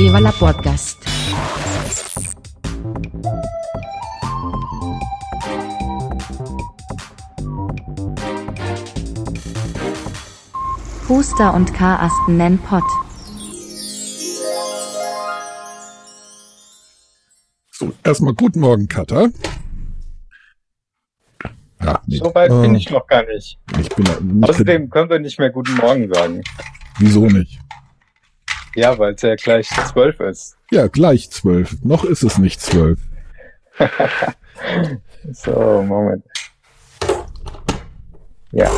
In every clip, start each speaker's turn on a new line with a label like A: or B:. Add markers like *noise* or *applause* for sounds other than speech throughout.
A: Viva la Podcast. Huster und Karasten nennen Pott.
B: So, erstmal guten Morgen, Katha. Ja, nee.
C: So weit
B: Ah,
C: bin ich noch gar nicht.
B: ich bin da nicht
C: Außerdem können wir nicht mehr Guten Morgen sagen.
B: Wieso nicht?
C: Ja, weil es ja gleich zwölf ist.
B: Ja, gleich zwölf. Noch ist es nicht zwölf. *laughs*
C: So, Moment. Ja.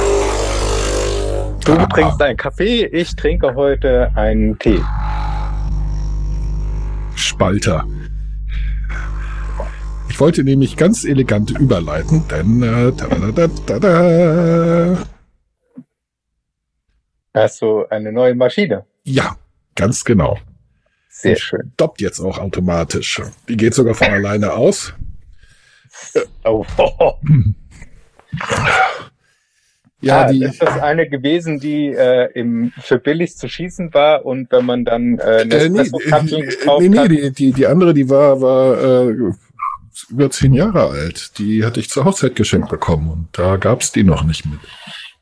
C: Du
B: Ah.
C: trinkst einen Kaffee, ich trinke heute einen Tee.
B: Spalter. Ich wollte nämlich ganz elegant überleiten, denn äh, tada, tada,
C: Hast du eine neue Maschine?
B: ja, ganz genau.
C: Sehr schön.
B: Stoppt jetzt auch automatisch. Die geht sogar von alleine aus.
C: Oh, *laughs* oh.
B: Ja,
C: ah,
B: die,
C: ist das eine gewesen, die äh, im, für billig zu schießen war und wenn man dann äh,
B: äh, nee, äh,
C: gekauft
B: nee, nee,
C: hat?
B: die, die, die andere, die war, war äh, über zehn Jahre alt. Die hatte ich zur Hochzeit geschenkt bekommen und da gab's die noch nicht mit.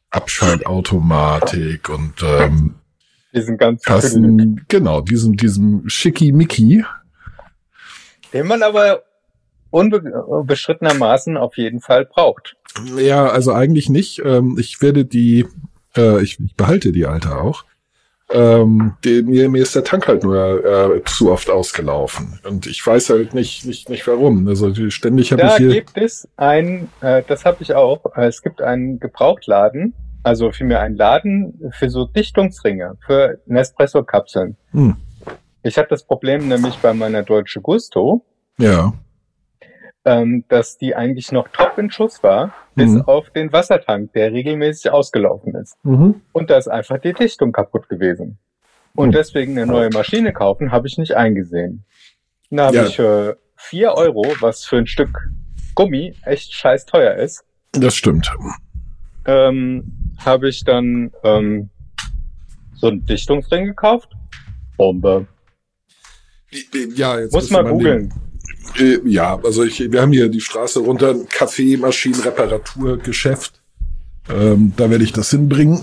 B: Abschaltautomatik und ähm,
C: Die sind ganz billig.
B: Kassen, genau, diesem, diesem Schickimicki.
C: Den man aber unbeschrittenermaßen auf jeden Fall braucht.
B: Ja, also eigentlich nicht. Ähm, ich werde die, äh, ich, behalte die alte auch. Ähm, die, mir, mir ist der Tank halt nur äh, zu oft ausgelaufen. Und ich weiß halt nicht, nicht, nicht warum. Also ständig habe
C: Da
B: ich hier.
C: gibt es ein, äh, das habe ich auch, es gibt einen Gebrauchtladen, also vielmehr einen Laden für so Dichtungsringe, für Nespresso-Kapseln.
B: Hm,
C: Ich hatte das Problem nämlich bei meiner Deutsche Gusto,
B: ja.
C: ähm, dass die eigentlich noch top in Schuss war, bis
B: Mhm.
C: auf den Wassertank, der regelmäßig ausgelaufen ist.
B: Mhm.
C: Und da ist einfach die Dichtung kaputt gewesen. Und
B: Hm.
C: deswegen eine neue Maschine kaufen, habe ich nicht eingesehen. Dann habe
B: Ja.
C: ich für vier Euro, was für ein Stück Gummi echt scheiß teuer ist,
B: Das stimmt.
C: ähm, habe ich dann ähm, so einen Dichtungsring gekauft. Bombe.
B: Ja, jetzt
C: Muss mal
B: man
C: googeln.
B: Äh, ja, also ich, wir haben hier die Straße runter ein Kaffeemaschinenreparaturgeschäft. Ähm, da werde ich das hinbringen,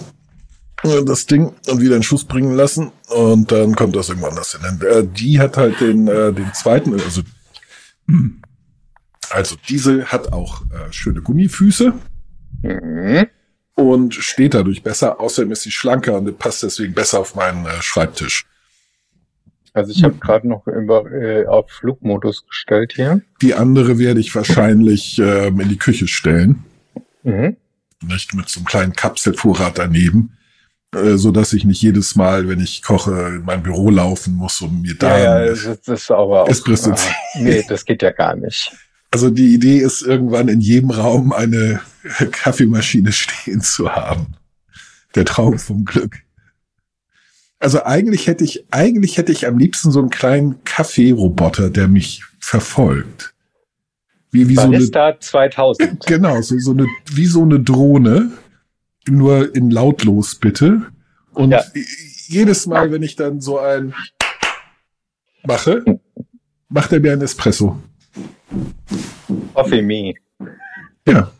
B: äh, das Ding, und wieder in Schuss bringen lassen. Und dann kommt das irgendwann das hin. Äh, die hat halt den, äh, den zweiten, also, also diese hat auch äh, schöne Gummifüße
C: Mhm.
B: Und steht dadurch besser. Außerdem ist sie schlanker und passt deswegen besser auf meinen äh, Schreibtisch.
C: Also ich habe gerade noch über, äh, auf Flugmodus gestellt hier.
B: Die andere werde ich wahrscheinlich ähm, in die Küche stellen.
C: Mhm.
B: nicht mit so einem kleinen Kapselvorrat daneben, äh, so dass ich nicht jedes Mal, wenn ich koche, in mein Büro laufen muss, um mir da.
C: Ja, ja, das, ist- das aber auch.
B: Espresso.
C: Ah, nee, das geht ja gar nicht.
B: Also die Idee ist irgendwann in jedem Raum eine *laughs* Kaffeemaschine stehen zu haben. Der Traum vom Glück. Also eigentlich hätte ich, eigentlich hätte ich am liebsten so einen kleinen Kaffeeroboter, der mich verfolgt. Wie, wie so eine,
C: Barista 2000. *laughs*
B: Genau, so, so eine, wie so eine Drohne, nur in lautlos bitte. Und
C: Ja.
B: jedes Mal, wenn ich dann so ein mache, macht er mir ein Espresso.
C: Coffee Me.
B: Ja.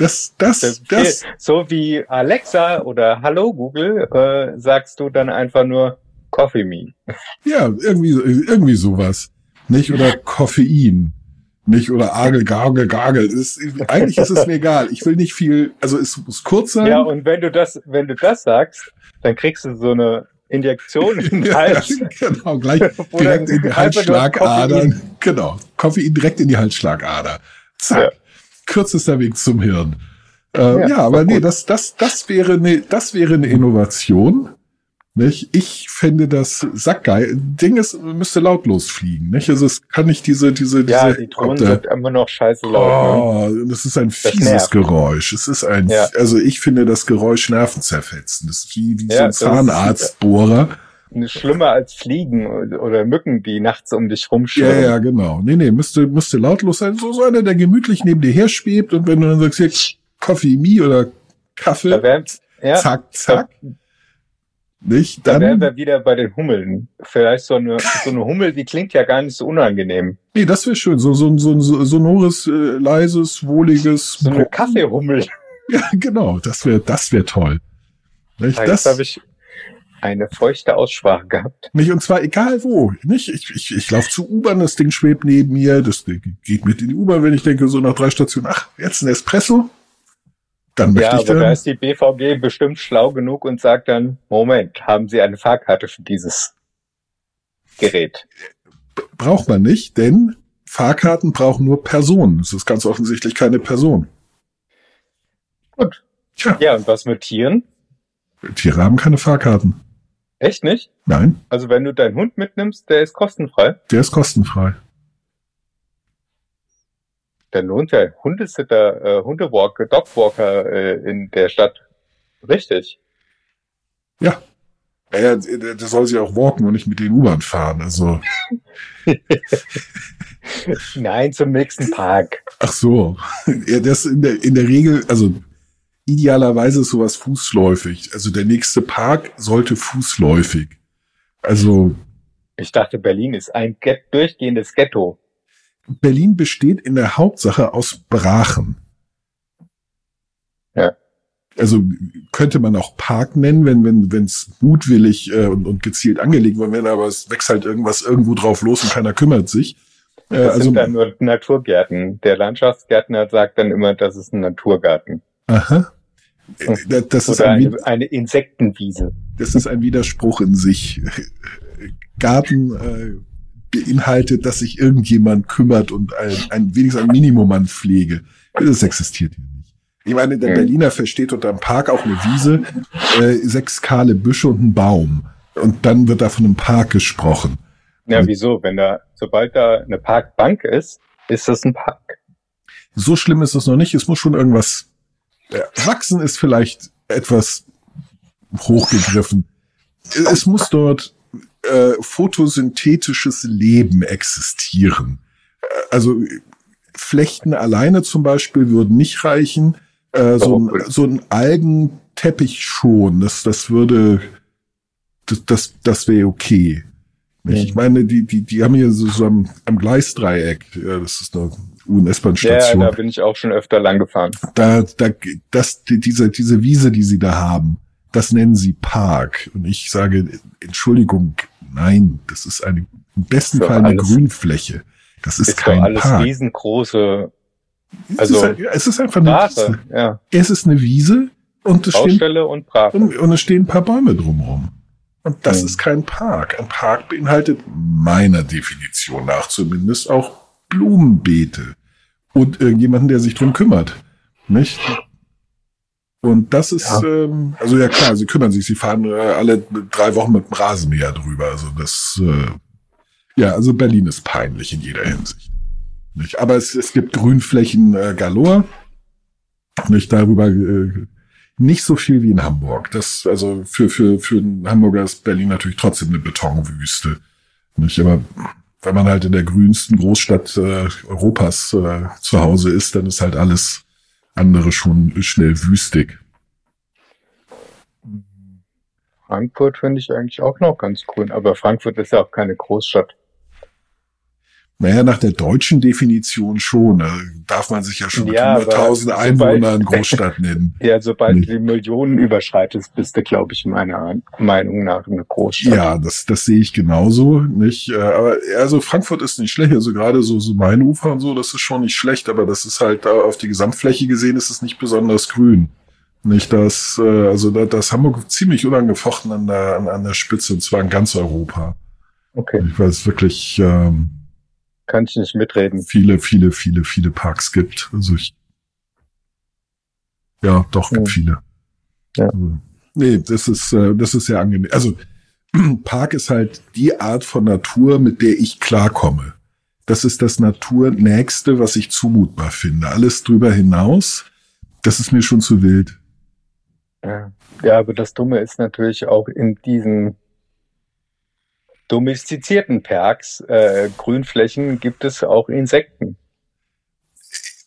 B: Das, das, das,
C: So wie Alexa oder Hallo Google äh, sagst du dann einfach nur Coffee Me.
B: ja, irgendwie, irgendwie sowas. Nicht? Oder Koffein. Nicht? Oder Agel, Gargel, Gargel. Ist, eigentlich ist es mir egal. Ich will nicht viel, also es muss kurz sein.
C: Ja, und wenn du das, wenn du das sagst, dann kriegst du so eine Injektion *laughs* in den Hals.
B: genau, gleich *laughs* direkt in die Halsschlagadern. Genau, Koffein direkt in die Halsschlagader. Zack,
C: Ja.
B: Kürzester Weg zum Hirn. Äh,
C: Ja,
B: ja, aber nee, das, das, das wäre eine, das wäre eine Innovation. Nicht? Ich fände das sackgeil. Ding ist, müsste lautlos fliegen. Nicht? Also es kann nicht diese, diese, diese
C: Ja, die Drohnen sind immer noch scheiße laut. Ne?
B: Oh, das ist ein fieses
C: nervt.
B: Geräusch. Es ist ein,
C: Ja.
B: also ich finde das Geräusch nervenzerfetzend. Das ist wie, wie so
C: Ja,
B: ein
C: das ist-
B: Zahnarztbohrer.
C: Schlimmer als Fliegen oder Mücken, die nachts um dich
B: Ja,
C: rumschwirren.
B: ja, genau. Nee, nee, müsste, müsste lautlos sein. So, so einer, der gemütlich neben dir her schwebt und wenn du dann sagst, hier, Coffee Me oder Kaffee,
C: ja,
B: zack, zack. nicht?
C: Da
B: Dann,
C: wären wir wieder bei den Hummeln. Vielleicht so eine, so eine Hummel, die klingt ja gar nicht so unangenehm.
B: nee, das wäre schön. So, so, so ein so, sonores, äh, leises, wohliges.
C: So eine Kaffeehummel. *laughs*
B: Ja, genau. Das wäre, das wäre toll. Nicht?
C: Jetzt
B: Das,
C: habe ich eine feuchte Aussprache gehabt.
B: nicht, und zwar egal wo. Nicht? Ich, ich, ich laufe zu U-Bahn, das Ding schwebt neben mir, das geht mit in die U-Bahn, wenn ich denke, so nach drei Stationen, ach, jetzt ein Espresso. Dann möchte
C: Ja,
B: ich
C: aber da
B: dann.
C: ist die BVG bestimmt schlau genug und sagt dann, Moment, haben Sie eine Fahrkarte für dieses Gerät?
B: Braucht man nicht, denn Fahrkarten brauchen nur Personen. Es ist ganz offensichtlich keine Person.
C: Gut.
B: Tja,
C: Ja, und was mit Tieren?
B: Tiere haben keine Fahrkarten.
C: Echt nicht?
B: Nein,
C: Also wenn du deinen Hund mitnimmst, der ist kostenfrei.
B: der ist kostenfrei.
C: Dann lohnt der Hundesitter, äh, Hundewalker, Dogwalker äh, in der Stadt. Richtig.
B: Ja. Naja, der der soll sich auch walken und nicht mit den U-Bahn fahren. Also, *laughs*
C: Nein, zum nächsten Park.
B: ach so. Ja, das in der, in der Regel, also idealerweise ist sowas fußläufig. Also der nächste Park sollte fußläufig. Also
C: Ich dachte, Berlin ist ein Get durchgehendes Ghetto.
B: Berlin besteht in der Hauptsache aus Brachen.
C: Ja.
B: Also könnte man auch Park nennen, wenn wenn wenn es mutwillig äh, und, und gezielt angelegt worden wäre, aber es wächst halt irgendwas irgendwo drauf los und keiner kümmert sich. Äh,
C: Das
B: also
C: sind dann nur Naturgärten. Der Landschaftsgärtner sagt dann immer, das ist ein Naturgarten.
B: aha. Äh, da- Das ist, ein,
C: eine,
B: Wi-
C: eine Insektenwiese.
B: das ist ein Widerspruch in sich. Garten äh, beinhaltet, dass sich irgendjemand kümmert und ein, ein wenigstens ein Minimum an Pflege. Das existiert hier nicht. Ich meine, der
C: Mhm.
B: Berliner versteht unter einem Park auch eine Wiese, äh, sechs kahle Büsche und ein Baum. Und dann wird da von einem Park gesprochen.
C: Ja, wieso? Wenn da, sobald da eine Parkbank ist, ist das ein Park.
B: So schlimm ist es noch nicht. Es muss schon irgendwas. Äh, wachsen ist vielleicht etwas hochgegriffen. Es muss dort äh, photosynthetisches Leben existieren. Äh, Also äh, Flechten alleine zum Beispiel würden nicht reichen. Äh, so, ein, so ein Algenteppich schon. Das, das würde, das, das, das wäre okay. Ich meine, die, die, die haben hier so, so am, am Gleisdreieck, ja, das ist eine U- und
C: Ja, da bin ich auch schon öfter lang gefahren.
B: da, da, das, die, diese, diese Wiese, die sie da haben, das nennen sie Park. Und ich sage, Entschuldigung, nein, das ist eine, im besten Fall eine
C: alles-
B: Grünfläche. Das ist,
C: Ist
B: kein
C: alles
B: Park.
C: riesengroße
B: es, ist,
C: also
B: es ist einfach eine
C: Brache.
B: Wiese.
C: Ja,
B: Es ist eine Wiese und es, stehen,
C: Baustelle und Brache.
B: und, und es stehen ein paar Bäume drumherum. Und das
C: Mhm.
B: ist kein Park. Ein Park beinhaltet meiner Definition nach zumindest auch Blumenbeete und irgendjemanden, der sich drum kümmert. Nicht? Und das ist,
C: Ja.
B: ähm, also ja klar, sie kümmern sich, sie fahren äh, alle drei Wochen mit dem Rasenmäher drüber. Also das, äh, ja, also Berlin ist peinlich in jeder Hinsicht. Nicht? Aber es, es gibt Grünflächen äh, galore. Nicht darüber äh, nicht so viel wie in Hamburg. Das, also für, für, für einen Hamburger ist Berlin natürlich trotzdem eine Betonwüste. Nicht? Aber wenn man halt in der grünsten Großstadt äh, Europas äh, zu Hause ist, dann ist halt alles andere schon schnell wüstig.
C: Frankfurt finde ich eigentlich auch noch ganz cool. Aber Frankfurt ist ja auch keine Großstadt.
B: Naja, nach der deutschen Definition schon. Da darf man sich ja schon mit
C: Ja, aber
B: 100.000
C: sobald-
B: Einwohnern *laughs* Großstadt nennen.
C: Ja, sobald
B: Nee.
C: du die Millionen überschreitest, bist du, glaube ich, meiner Meinung nach eine Großstadt.
B: Ja, das, das sehe ich genauso, nicht? Äh, Aber also Frankfurt ist nicht schlecht. Also gerade so, so Mainufer und so, das ist schon nicht schlecht, aber das ist halt da auf die Gesamtfläche gesehen, ist es nicht besonders grün. Nicht das, äh, also da, das Hamburg ziemlich unangefochten an der, an, an der Spitze, und zwar in ganz Europa.
C: Okay,
B: Ich weiß wirklich ähm,
C: kann ich nicht mitreden.
B: viele, viele, viele, viele Parks gibt. Also ich ja, doch, gibt
C: Ja.
B: viele.
C: Ja.
B: Also, nee, das ist, äh, das ist sehr angenehm. Also *clears throat* Park ist halt die Art von Natur, mit der ich klarkomme. Das ist das Naturnächste, was ich zumutbar finde. Alles drüber hinaus, das ist mir schon zu wild.
C: Ja. ja, aber das Dumme ist natürlich auch in diesen domestizierten Parks, äh, Grünflächen, gibt es auch Insekten.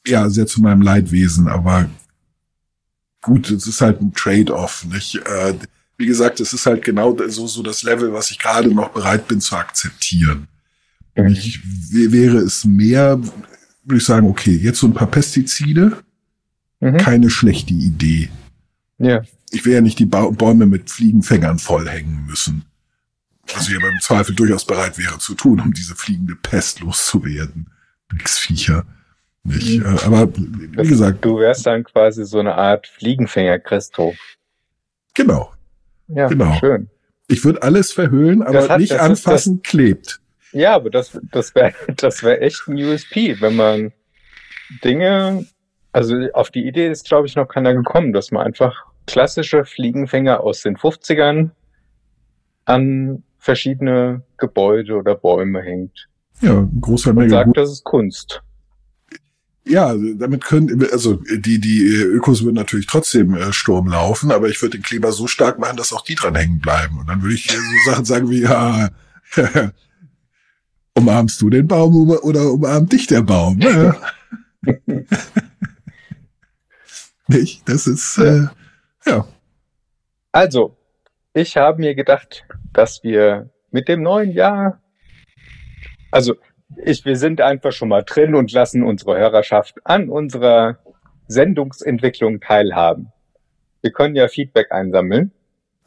B: Ja, sehr zu meinem Leidwesen, aber gut, es ist halt ein Trade-off, nicht? Äh, wie gesagt, es ist halt genau so, so das Level, was ich gerade noch bereit bin zu akzeptieren.
C: Mhm.
B: Ich, wäre es mehr, würde ich sagen, okay, jetzt so ein paar Pestizide,
C: Mhm.
B: keine schlechte Idee.
C: Ja.
B: Ich will ja nicht die ba Bäume mit Fliegenfängern vollhängen müssen. Was ich aber im Zweifel durchaus bereit wäre zu tun, um diese fliegende Pest loszuwerden. Drecksviecher. Nicht?
C: Mhm.
B: Äh, Aber wie gesagt,
C: Du wärst dann quasi so eine Art Fliegenfänger Christo.
B: genau.
C: Ja,
B: Genau.
C: schön.
B: Ich würde alles verhüllen, aber
C: Das hat-
B: nicht
C: das ist
B: anfassen, klebt.
C: Ja, aber das, das wäre *laughs* das wär echt ein USP, wenn man Dinge, also auf die Idee ist, glaube ich, noch keiner gekommen, dass man einfach klassische Fliegenfänger aus den 50ern an verschiedene Gebäude oder Bäume hängt.
B: Ja, ein großer Menge
C: sagt, das ist Kunst.
B: Ja, damit können, also die, die Ökos würden natürlich trotzdem äh, Sturm laufen, aber ich würde den Kleber so stark machen, dass auch die dran hängen bleiben. Und dann würde ich äh, so Sachen sagen wie, ja, *laughs* umarmst du den Baum oder- oder umarmt dich der Baum? Ne? *laughs* Nicht? Das ist, äh, ja.
C: Also, ich habe mir gedacht, dass wir mit dem neuen Jahr, also ich, wir sind einfach schon mal drin und lassen unsere Hörerschaft an unserer Sendungsentwicklung teilhaben. Wir können ja Feedback einsammeln,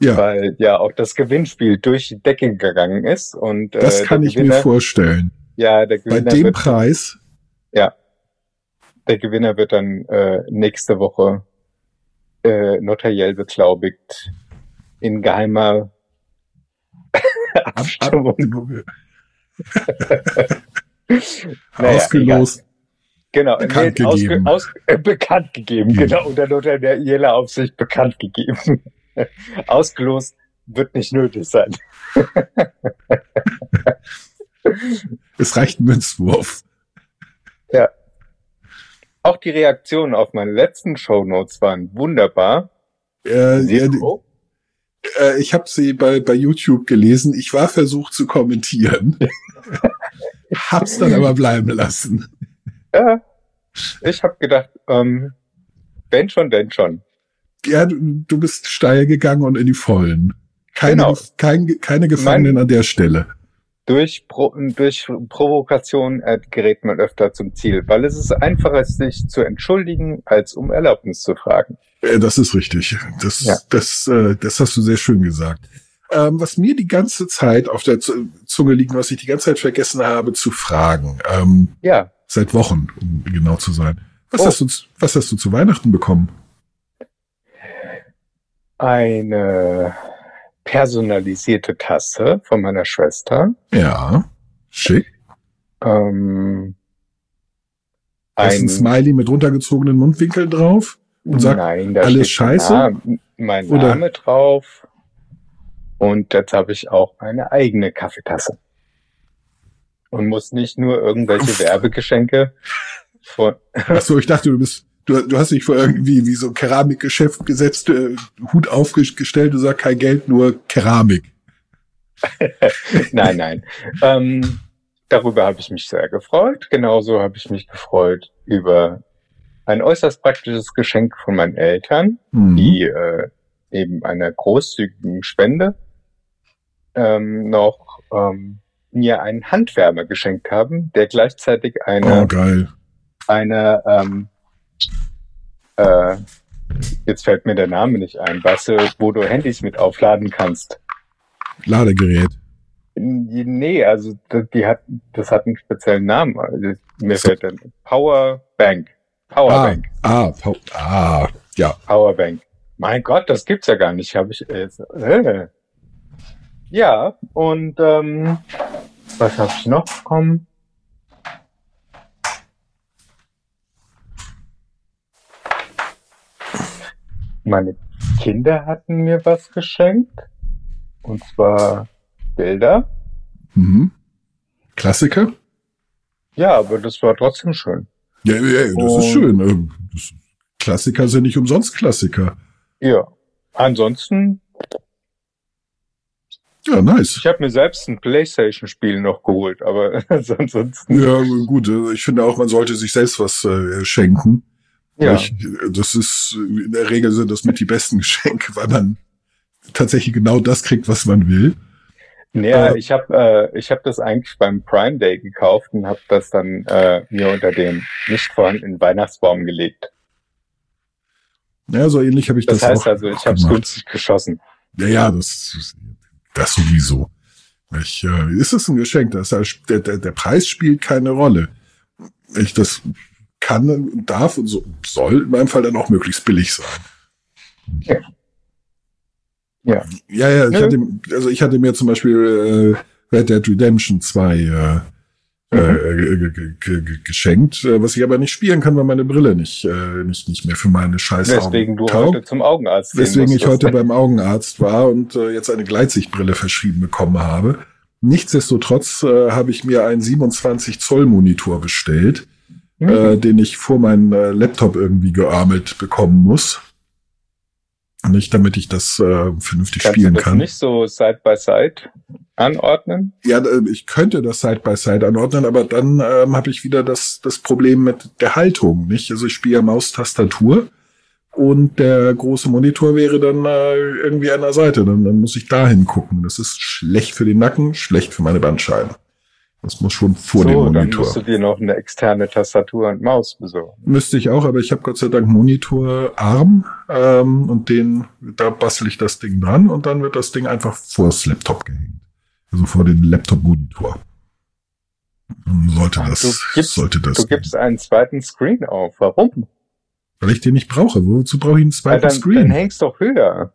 B: Ja,
C: weil ja auch das Gewinnspiel durch die Decke gegangen ist und äh,
B: das kann
C: der
B: ich mir
C: Gewinner,
B: vorstellen.
C: ja der
B: Bei
C: Gewinner
B: dem
C: wird,
B: Preis,
C: der Gewinner wird dann äh, nächste Woche äh, notariell beglaubigt in geheimer
B: ab,
C: Abstimmung.
B: ab, *laughs*
C: Naja,
B: ausgelost.
C: Genau,
B: Bekannt
C: nee,
B: gegeben.
C: Aus, äh, bekannt gegeben,
B: Ja.
C: genau, unter notarieller Aufsicht bekannt gegeben. *laughs* Ausgelost wird nicht nötig sein. *laughs*
B: Es reicht ein Münzwurf.
C: Auch die Reaktionen auf meine letzten Shownotes waren wunderbar.
B: Äh, ja, die- äh, ich habe sie bei, bei YouTube gelesen. Ich war versucht zu kommentieren. *laughs* Hab's dann aber bleiben lassen.
C: ja, ich habe gedacht, ähm, wenn schon, denn schon.
B: Ja, du, du bist steil gegangen und in die Vollen. Keine,
C: Genau.
B: kein, keine Gefangenen an der Stelle.
C: Durch, Pro durch Provokation äh, gerät man öfter zum Ziel, weil es ist einfacher, sich zu entschuldigen, als um Erlaubnis zu fragen.
B: Äh, das ist richtig. Das,
C: Ja.
B: das, äh, das hast du sehr schön gesagt. Ähm, was mir die ganze Zeit auf der Zunge liegt, was ich die ganze Zeit vergessen habe zu fragen, ähm,
C: Ja,
B: seit Wochen, um genau zu sein. Was,
C: Oh.
B: hast, du, zu- was hast du zu Weihnachten bekommen?
C: eine personalisierte Tasse von meiner Schwester.
B: Ja, schick.
C: Ähm,
B: ist ein Smiley mit runtergezogenen Mundwinkeln drauf. Und sagt,
C: nein, da
B: alles scheiße?
C: Mein Name, mein
B: Oder-
C: Name drauf. Und jetzt habe ich auch eine eigene Kaffeetasse. Und muss nicht nur irgendwelche
B: Uff.
C: Werbegeschenke von, *laughs*
B: Achso, ich dachte, du bist, du, du hast dich vor irgendwie wie so ein Keramikgeschäft gesetzt, äh, Hut aufgestellt, du sagst kein Geld, nur Keramik. *laughs*
C: nein, nein. Ähm, darüber habe ich mich sehr gefreut. Genauso habe ich mich gefreut über ein äußerst praktisches Geschenk von meinen Eltern,
B: Mhm.
C: die äh, neben einer großzügigen Spende ähm, noch ähm, mir einen Handwärmer geschenkt haben, der gleichzeitig eine,
B: Oh, geil.
C: eine ähm, äh, jetzt fällt mir der Name nicht ein, weißt du, wo du Handys mit aufladen kannst.
B: Ladegerät.
C: Nee, also die hat, das hat einen speziellen Namen. Also, mir
B: So.
C: fällt dann Powerbank.
B: Ah,
C: Powerbank.
B: ah, Pau- ah, ja.
C: Powerbank. Mein Gott, das gibt's ja gar nicht. Habe ich. Äh. Ja, und ähm, was habe ich noch bekommen? Meine Kinder hatten mir was geschenkt. Und zwar Bilder.
B: Mhm. Klassiker?
C: Ja, aber das war trotzdem schön.
B: Ja, ja, ja, das ist
C: Und-
B: schön. Ähm, Das, Klassiker sind nicht umsonst Klassiker.
C: Ja. Ansonsten,
B: Ja, nice.
C: ich habe mir selbst ein Playstation-Spiel noch geholt, aber *laughs* ansonsten.
B: Ja, gut. äh, Ich finde auch, man sollte sich selbst was äh, schenken.
C: Ja.
B: Ich, das ist, in der Regel sind das mit die besten *laughs* Geschenke, weil man tatsächlich genau das kriegt, was man will.
C: Naja,
B: Äh,
C: ich habe äh, ich hab das eigentlich beim Prime Day gekauft und habe das dann äh, mir unter den nicht vorhandenen Weihnachtsbaum gelegt.
B: Ja, so ähnlich habe ich das,
C: Das heißt
B: auch
C: also, ich habe es günstig geschossen.
B: Ja, ja, das, das sowieso. Ich, äh, ist es ein Geschenk? Das, heißt, der, der, der Preis spielt keine Rolle. Ich, das kann, darf und so, soll in meinem Fall dann auch möglichst billig sein.
C: Ja. *laughs* Ja.
B: Ja, ja, ich hatte, also ich hatte mir zum Beispiel äh, Red Dead Redemption 2 äh,
C: Mhm.
B: äh, ge- ge- geschenkt, äh, was ich aber nicht spielen kann, weil meine Brille nicht, äh, nicht, nicht mehr für meine scheiß
C: Weswegen du
B: taugt.
C: heute zum Augenarzt gehen
B: Weswegen ich heute beim Augenarzt war und äh, jetzt eine Gleitsichtbrille verschrieben bekommen habe. Nichtsdestotrotz äh, habe ich mir einen 27 Zoll Monitor bestellt,
C: Mhm.
B: äh, den ich vor meinen äh, Laptop irgendwie geärmelt bekommen muss. Nicht, damit ich das äh, vernünftig
C: Kannst
B: spielen
C: du das
B: kann.
C: nicht so Side by Side anordnen?
B: Ja, äh, ich könnte das Side by Side anordnen, aber dann ähm, habe ich wieder das, das Problem mit der Haltung, nicht? Also ich spiele ja Maustastatur und der große Monitor wäre dann äh, irgendwie an der Seite. Dann, dann muss ich da hingucken. Das ist schlecht für den Nacken, schlecht für meine Bandscheiben. Das muss schon vor dem
C: so, dann
B: Monitor.
C: musst du dir noch eine externe Tastatur und Maus besorgen.
B: Müsste ich auch, aber ich habe Gott sei Dank Monitorarm ähm, und den, da bastel ich das Ding dran und dann wird das Ding einfach vor das Laptop gehängt. Also vor den Laptop-Monitor. Dann Sollte das,
C: du gibst-
B: sollte das.
C: Du gibst einen zweiten Screen auf. Warum?
B: weil ich den nicht brauche. Wozu brauche ich einen zweiten
C: dann,
B: Screen?
C: dann hängst doch höher.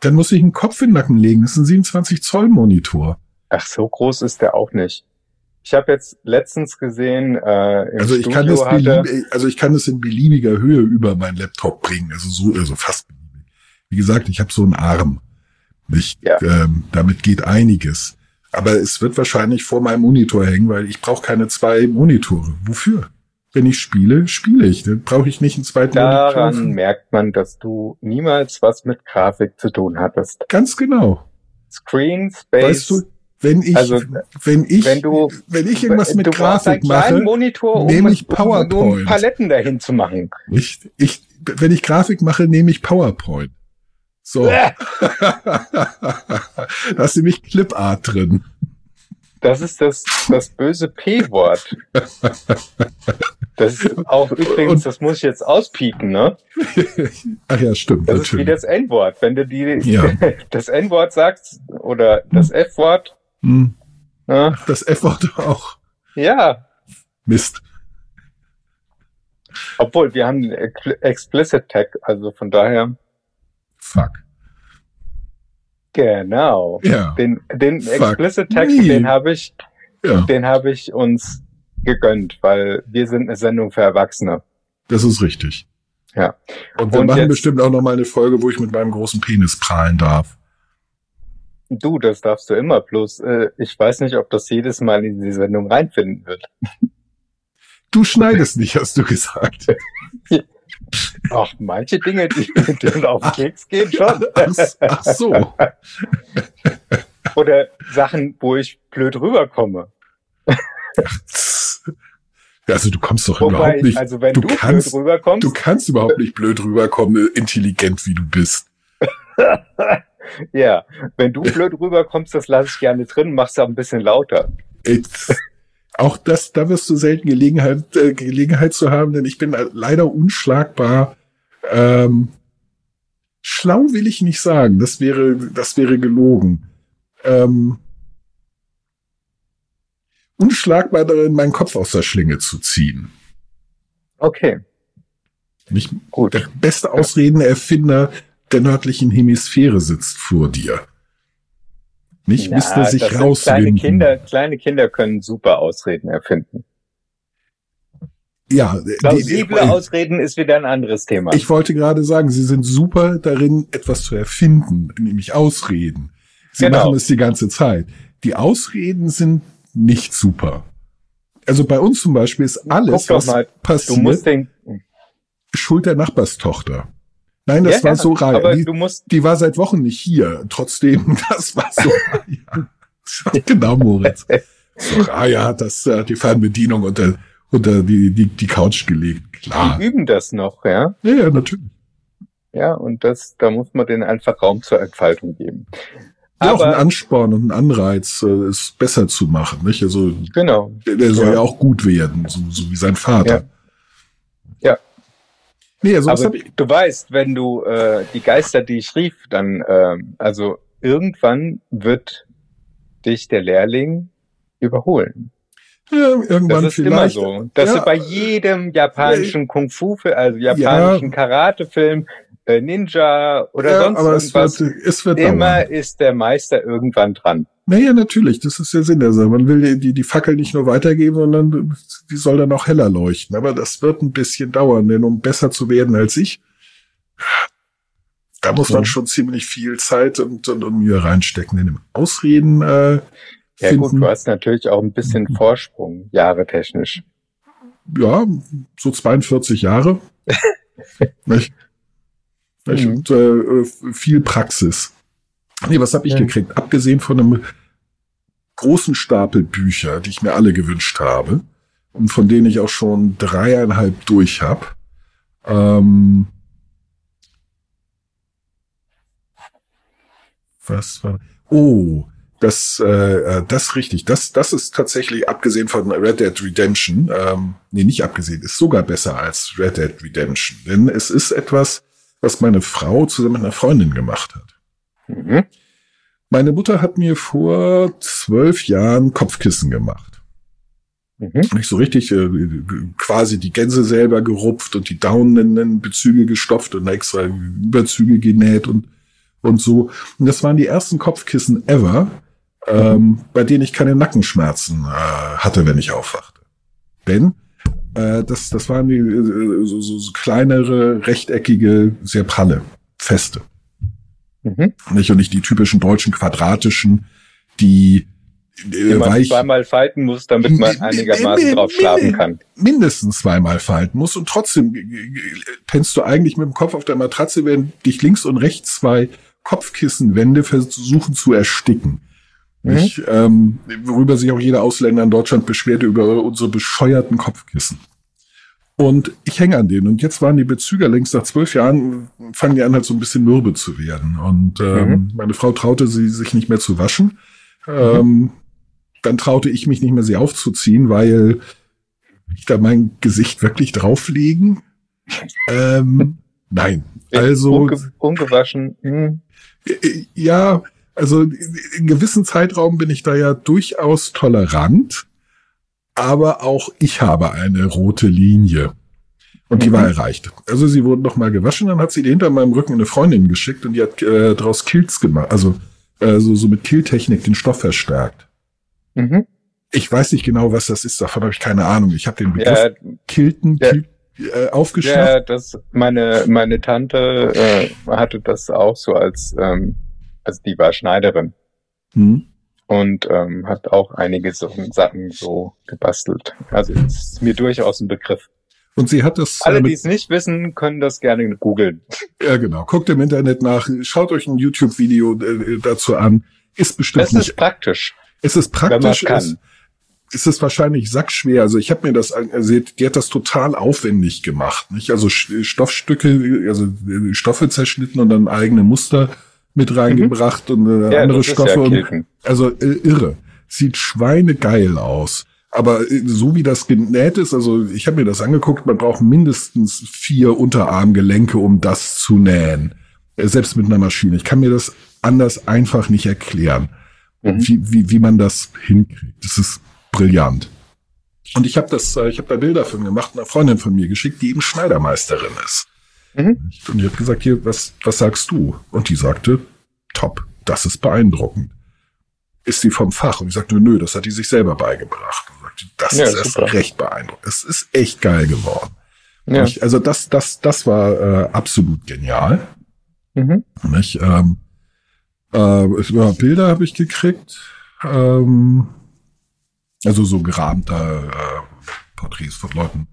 B: dann muss ich einen Kopf in den Nacken legen. Das ist ein 27 Zoll Monitor.
C: Ach, so groß ist der auch nicht. Ich habe jetzt letztens gesehen, äh, im
B: Also ich kann
C: Studio
B: das
C: hatte,
B: also ich kann das in beliebiger Höhe über meinen Laptop bringen. Also so, also fast beliebig. Wie gesagt, ich habe so einen Arm. Nicht,
C: Ja.
B: ähm, damit geht einiges. Aber es wird wahrscheinlich vor meinem Monitor hängen, weil ich brauche keine zwei Monitore. Wofür? Wenn ich spiele, spiele ich. Dann brauche ich nicht einen zweiten
C: daran
B: Monitor.
C: merkt man, dass du niemals was mit Grafik zu tun hattest.
B: Ganz genau.
C: Screen Space.
B: Weißt du, wenn ich,
C: Also,
B: wenn ich,
C: wenn du-
B: wenn ich irgendwas mit Grafik
C: kleinen
B: mache,
C: Monitor, um,
B: nehme ich
C: um, um
B: PowerPoint.
C: Paletten dahin zu machen.
B: ich, ich, wenn ich Grafik mache, nehme ich PowerPoint. So.
C: Bäh. *laughs*
B: da ist nämlich Clipart drin.
C: Das ist das, das böse P-Wort. Das ist auch übrigens, das muss ich jetzt auspieken, ne? *laughs*
B: Ach ja, stimmt,
C: Das ist wie
B: natürlich.
C: das N-Wort. Wenn du die,
B: Ja. *laughs*
C: das N-Wort sagst oder das F-Wort,
B: Hm,
C: ne?
B: Das F-Wort auch.
C: ja.
B: Mist.
C: Obwohl, wir haben den Ex- Explicit Tag, also von daher,
B: Fuck.
C: genau.
B: Ja,
C: Den, den
B: Fuck
C: Explicit Tag,
B: me.
C: den habe ich,
B: ja,
C: den habe ich uns gegönnt, weil wir sind eine Sendung für Erwachsene.
B: das ist richtig.
C: Ja.
B: Und wir
C: Und
B: machen
C: jetzt-
B: bestimmt auch noch mal eine Folge, wo ich mit meinem großen Penis prahlen darf.
C: Du, das darfst du immer, bloß äh, ich weiß nicht, ob das jedes Mal in die Sendung reinfinden wird.
B: Du schneidest nicht, hast du gesagt. *laughs*
C: Ach, manche Dinge, die denen auf den Keks gehen, schon.
B: Ach, ach so. *laughs*
C: Oder Sachen, wo ich blöd rüberkomme.
B: Ja, Also du kommst doch
C: Wobei,
B: überhaupt nicht.
C: also wenn
B: du
C: du,
B: kannst-
C: blöd rüberkommst,
B: Du kannst überhaupt nicht blöd rüberkommen, intelligent wie du bist. *laughs*
C: ja, wenn du blöd rüberkommst, das lasse ich gerne drin, machst du auch ein bisschen lauter.
B: Ey, auch das, da wirst du selten Gelegenheit, äh, Gelegenheit zu haben, denn ich bin leider unschlagbar. Ähm, schlau will ich nicht sagen, das wäre, das wäre gelogen. Ähm, unschlagbar darin, meinen Kopf aus der Schlinge zu ziehen.
C: Okay,
B: Nicht,
C: gut.
B: der beste Ausredenerfinder der nördlichen Hemisphäre sitzt vor dir. Nicht
C: Na,
B: müsste sich
C: sind kleine. Kinder, kleine Kinder können super Ausreden erfinden.
B: Ja,
C: Plausible Ausreden ist wieder ein anderes Thema.
B: Ich wollte gerade sagen, sie sind super darin, etwas zu erfinden, nämlich Ausreden. Sie
C: Genau.
B: machen es die ganze Zeit. Die Ausreden sind nicht super. Also bei uns zum Beispiel ist alles, was
C: mal, du
B: passiert, Schuld der Nachbarstochter. Nein, das
C: Ja,
B: war so
C: aber
B: rein. Die,
C: du musst,
B: die war seit Wochen nicht hier. Trotzdem, *laughs* das war so. ja. *laughs* Genau, Moritz. Soraya hat das, äh, die Fernbedienung unter, unter die, die, die Couch gelegt. Klar.
C: die üben das noch, ja.
B: Ja, ja, natürlich.
C: Ja, und das, da muss man denen einfach Raum zur Entfaltung geben.
B: Ja, auch ein Ansporn und ein Anreiz, äh, es besser zu machen. Nicht? Also
C: Genau.
B: der, der soll ja.
C: Ja.
B: auch gut werden, so, so wie sein Vater.
C: Ja.
B: Nee, also was
C: Aber
B: ich,
C: du weißt, wenn du äh, die Geister, die ich rief, dann, ähm, also irgendwann wird dich der Lehrling überholen.
B: ja, irgendwann
C: Das ist
B: vielleicht.
C: immer so. Das
B: Ja.
C: ist bei jedem japanischen Kung-Fu-Film, also japanischen Karate-Film, äh, Ninja oder
B: Ja,
C: sonst
B: aber es
C: irgendwas.
B: wird, es wird
C: immer
B: dauern.
C: ist der Meister irgendwann dran.
B: Naja, natürlich, das ist der Sinn der Sache. Man will die- die, die Fackel nicht nur weitergeben, sondern die soll dann auch heller leuchten. Aber das wird ein bisschen dauern, denn um besser zu werden als ich, da muss man
C: Mhm.
B: schon ziemlich viel Zeit und, und, und Mühe reinstecken. Denn im Ausreden äh,
C: Ja gut,
B: finden,
C: du hast natürlich auch ein bisschen
B: Mhm.
C: Vorsprung, jahretechnisch.
B: ja, so 42 Jahre. *laughs* nicht? Nicht?
C: Mhm.
B: Und äh, viel Praxis. Nee, was habe ich
C: Ja.
B: gekriegt? Abgesehen von einem großen Stapel Bücher, die ich mir alle gewünscht habe und von denen ich auch schon dreieinhalb durch habe. Ähm, was war? Oh, das, äh, äh, das richtig. Das, das ist tatsächlich abgesehen von Red Dead Redemption. Ähm, nee, nicht abgesehen, ist sogar besser als Red Dead Redemption, denn es ist etwas, was meine Frau zusammen mit einer Freundin gemacht hat.
C: Mhm.
B: Meine Mutter hat mir vor zwölf Jahren Kopfkissen gemacht.
C: Mhm.
B: Nicht so richtig, äh, quasi die Gänse selber gerupft und die daunenden Bezüge gestopft und extra Überzüge genäht und, und so. Und das waren die ersten Kopfkissen ever, ähm, bei denen ich keine Nackenschmerzen äh, hatte, wenn ich aufwachte. Denn äh, das, das waren die äh, so, so, so kleinere, rechteckige, sehr pralle, feste.
C: Mhm.
B: Nicht? Und nicht die typischen deutschen quadratischen, die äh,
C: man
B: weich,
C: zweimal falten muss, damit man einigermaßen drauf schlafen kann.
B: mindestens zweimal falten muss und trotzdem pennst du eigentlich mit dem Kopf auf der Matratze, während dich links und rechts zwei Kopfkissenwände versuchen zu ersticken.
C: Mhm.
B: Nicht, ähm, worüber sich auch jeder Ausländer in Deutschland beschwerte über unsere bescheuerten Kopfkissen. Und ich hänge an denen. Und jetzt waren die Bezüge längst nach zwölf Jahren, fangen die an halt so ein bisschen mürbe zu werden. Und ähm,
C: Mhm.
B: meine Frau traute sie sich nicht mehr zu waschen. Ähm, dann traute ich mich nicht mehr, sie aufzuziehen, weil ich da mein Gesicht wirklich drauflegen. Ähm, nein. Also
C: Unge ungewaschen. Mhm.
B: ja, also in gewissen Zeitraum bin ich da ja durchaus tolerant, aber auch ich habe eine rote Linie. Und die
C: Mhm.
B: war erreicht. Also sie wurden noch mal gewaschen, dann hat sie die hinter meinem Rücken eine Freundin geschickt und die hat äh, daraus Kills gemacht, also äh, so, so mit Killtechnik den Stoff verstärkt.
C: Mhm.
B: Ich weiß nicht genau, was das ist, davon habe ich keine Ahnung. Ich habe den Begriff
C: Ja,
B: Kilten
C: Ja.
B: Kil äh, aufgeschnappt.
C: ja, das meine meine Tante äh, hatte das auch so als ähm, also die war Schneiderin
B: Hm.
C: Und ähm, hat auch einige so Sachen so gebastelt. Also es ist mir durchaus ein Begriff.
B: Und sie hat das äh,
C: Alle,
B: mit
C: die es nicht wissen, können das gerne googeln.
B: Ja, genau. Guckt im Internet nach, schaut euch ein YouTube-Video äh, dazu an. Ist bestimmt nicht.
C: ist praktisch,
B: es ist
C: wenn man
B: praktisch.
C: es kann.
B: Es, es ist wahrscheinlich sackschwer. Also ich habe mir das angesehen, die hat das total aufwendig gemacht. Nicht? Also Stoffstücke, also äh, Stoffe zerschnitten und dann eigene Muster mit reingebracht und äh,
C: Mhm. Ja,
B: andere Stoffe. und, also äh, irre. Sieht schweinegeil aus. Aber äh, so wie das genäht ist, also ich habe mir das angeguckt, man braucht mindestens vier Unterarmgelenke, um das zu nähen. Äh, Selbst mit einer Maschine. Ich kann mir das anders einfach nicht erklären,
C: Mhm.
B: wie, wie, wie man das hinkriegt. Das ist brillant. Und ich habe das, äh, ich habe da Bilder von gemacht, einer Freundin von mir geschickt, die eben Schneidermeisterin ist.
C: Mhm.
B: Und ich habe gesagt, hier, was, was sagst du? Und die sagte, top, das ist beeindruckend. Ist sie vom Fach? Und ich sagte, nö, das hat die sich selber beigebracht. Und sagte, das
C: Ja,
B: ist erst recht beeindruckend. Es ist echt geil geworden.
C: Ja.
B: Ich, also das, das, das war äh, absolut genial.
C: Mhm.
B: Nicht? Ähm, äh, Bilder habe ich gekriegt. Ähm, also so gerahmte äh, Porträts von Leuten,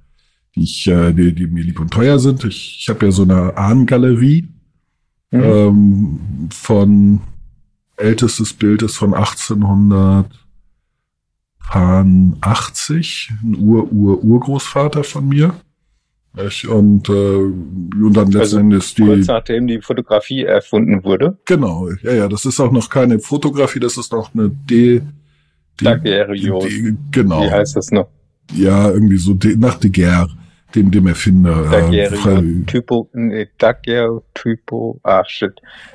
B: die ich, äh, die, die mir lieb und teuer sind. Ich, ich habe ja so eine Ahnengalerie
C: Mhm.
B: ähm, von ältestes Bild ist von 1880, ein Ur, Ur, Urgroßvater von mir. Nicht? Und, äh, und dann letzten
C: Also
B: Endes die.
C: Kurz nachdem die Fotografie erfunden wurde.
B: Genau, ja, ja, das ist auch noch keine Fotografie, das ist noch eine D. die- Genau.
C: Wie heißt das noch?
B: Ja, irgendwie so de, nach Daguerre, dem, dem Erfinder. äh,
C: Daguerreotypo, nee, Daguerreotypo, ach shit.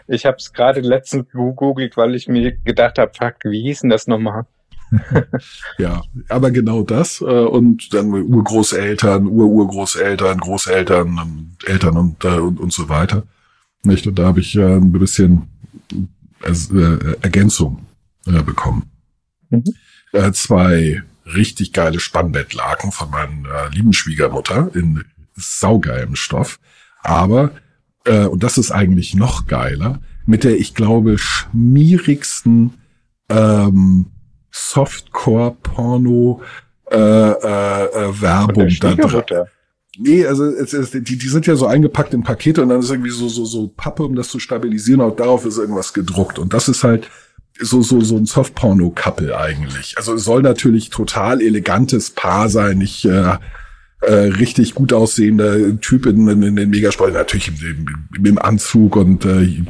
C: Ich habe es gerade letztens gegoogelt, weil ich mir gedacht habe, fuck, wie hieß denn das nochmal? *laughs*
B: Ja, aber genau das. Äh, und dann Urgroßeltern, Ururgroßeltern, Großeltern, Eltern und, äh, und, und so weiter. Nicht? Und da habe ich äh, ein bisschen äh, äh, Ergänzung äh, bekommen.
C: Mhm.
B: Äh, zwei richtig geile Spannbettlaken von meiner äh, lieben Schwiegermutter in saugeilem Stoff. Aber, äh, und das ist eigentlich noch geiler, mit der, ich glaube, schmierigsten ähm, Softcore-Porno äh, äh, äh, Werbung da.
C: Schwiegermutter.
B: Nee, also es ist, die, die sind ja so eingepackt in Pakete und dann ist irgendwie so, so, so Pappe, um das zu stabilisieren, und darauf ist irgendwas gedruckt. Und das ist halt so, so, so ein Softporno-Couple eigentlich. Also es soll natürlich total elegantes Paar sein, nicht äh, äh, richtig gut aussehender Typ in, in, in den Megasport, natürlich im, im, im Anzug und äh,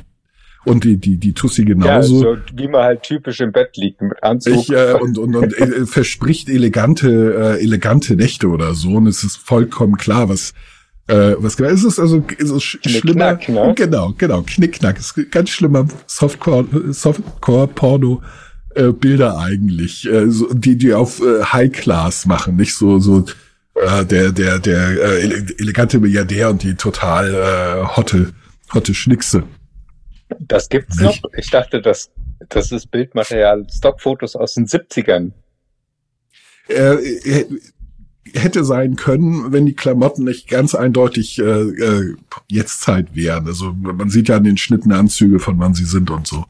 B: und die, die, die Tussi
C: Ja,
B: genauso.
C: so wie man halt typisch im Bett liegt mit Anzug.
B: Ich, äh, und und, und äh, verspricht elegante äh, elegante Nächte oder so und es ist vollkommen klar, was äh, was genau es ist also es ist sch schlimmer
C: Knickknack, ne?
B: genau genau Knickknack es ist ganz schlimmer Softcore Softcore Porno äh, Bilder eigentlich äh, so, die die auf äh, High Class machen nicht so so äh, der der der äh, ele- elegante Milliardär und die total äh, hotte hotte Schnickse
C: Das gibt's noch.
B: Nicht?
C: Ich dachte, das, das ist Bildmaterial, Stockfotos aus den 70ern.
B: äh, äh, hätte sein können, wenn die Klamotten nicht ganz eindeutig äh, äh, Jetztzeit wären. Also man sieht ja an den Schnitten Anzüge, von wann sie sind und so.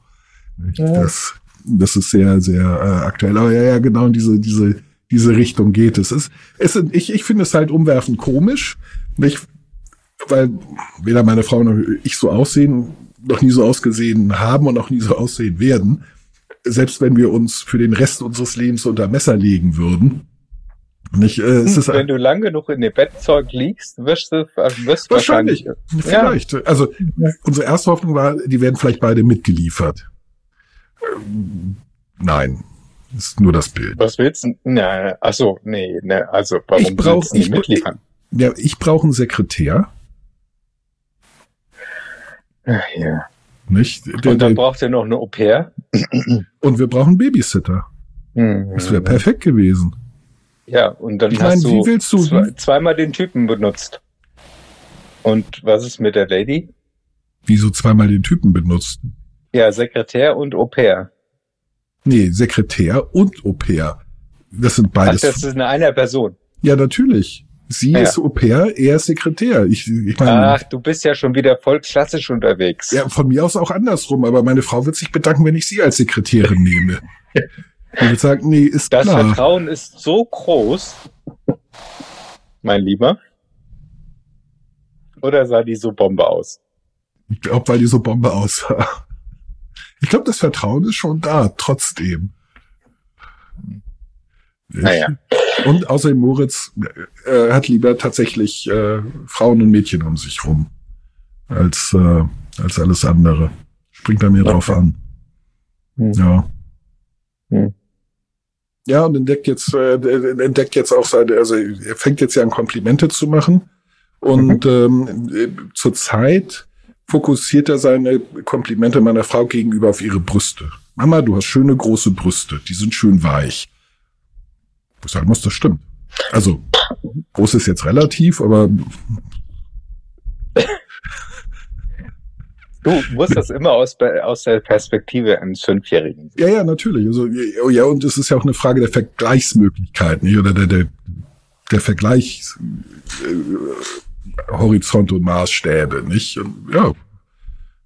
C: Ja.
B: Das, das ist sehr, sehr äh, aktuell. Aber ja, ja, genau in diese, diese, diese Richtung geht es. es, es sind, ich, ich finde es halt umwerfend komisch, nicht? weil weder meine Frau noch ich so aussehen, noch nie so ausgesehen haben und auch nie so aussehen werden. Selbst wenn wir uns für den Rest unseres Lebens unter Messer legen würden. Nicht, äh, es ist
C: Wenn du lang genug in dem Bettzeug liegst, wirst du wirst
B: Wahrscheinlich.
C: wahrscheinlich.
B: Vielleicht. Also unsere erste Hoffnung war, die werden vielleicht beide mitgeliefert. Ähm, Nein, ist nur das Bild.
C: Was willst du? Na, ach so, nee, ne, also warum
B: Ich brauch-
C: willst du nicht
B: ich-
C: mitliefern?
B: Ja, ich brauche einen Sekretär,
C: Ach, ja.
B: nicht? Der,
C: Und dann braucht ihr noch eine Au pair.
B: und wir brauchen einen Babysitter.
C: Hm.
B: Das wäre perfekt gewesen.
C: Ja, und dann
B: Ich
C: hast
B: meine,
C: du,
B: wie willst du-
C: zwei, zweimal den Typen benutzt. Und was ist mit der Lady?
B: Wieso zweimal den Typen benutzt?
C: Ja, Sekretär und Au pair.
B: Nee, Sekretär und Au pair. Das sind
C: Ach,
B: beides.
C: das ist eine einer Person.
B: ja, natürlich. Sie
C: Ja.
B: ist Au pair, er ist Sekretär. Ich, ich meine,
C: Ach, du bist ja schon wieder voll klassisch unterwegs.
B: Ja, von mir aus auch andersrum, aber meine Frau wird sich bedanken, wenn ich sie als Sekretärin nehme. *laughs* Die wird sagen, nee, ist
C: Das
B: klar.
C: Vertrauen ist so groß, mein Lieber. Oder sah die so Bombe aus?
B: Ich glaube, weil die so Bombe aussah. Ich glaube, das Vertrauen ist schon da, trotzdem.
C: Naja.
B: Und außerdem Moritz äh, hat lieber tatsächlich äh, Frauen und Mädchen um sich rum als äh, als alles andere. Springt er mir
C: Okay.
B: drauf an.
C: Hm.
B: Ja.
C: Hm.
B: Ja, und entdeckt jetzt, äh, entdeckt jetzt auch seine, also er fängt jetzt ja an Komplimente zu machen. Und ähm, äh, zurzeit fokussiert er seine Komplimente meiner Frau gegenüber auf ihre Brüste. Mama, du hast schöne große Brüste, die sind schön weich. Wo ich sagen muss, das stimmt. Also, groß ist jetzt relativ, aber *laughs*
C: Du musst das immer aus, aus der Perspektive eines Fünfjährigen sehen.
B: ja, ja, natürlich. Also, oh ja, und es ist ja auch eine Frage der Vergleichsmöglichkeiten, nicht? oder der, der, der Vergleich, äh, Horizont und Maßstäbe, nicht? Und, ja.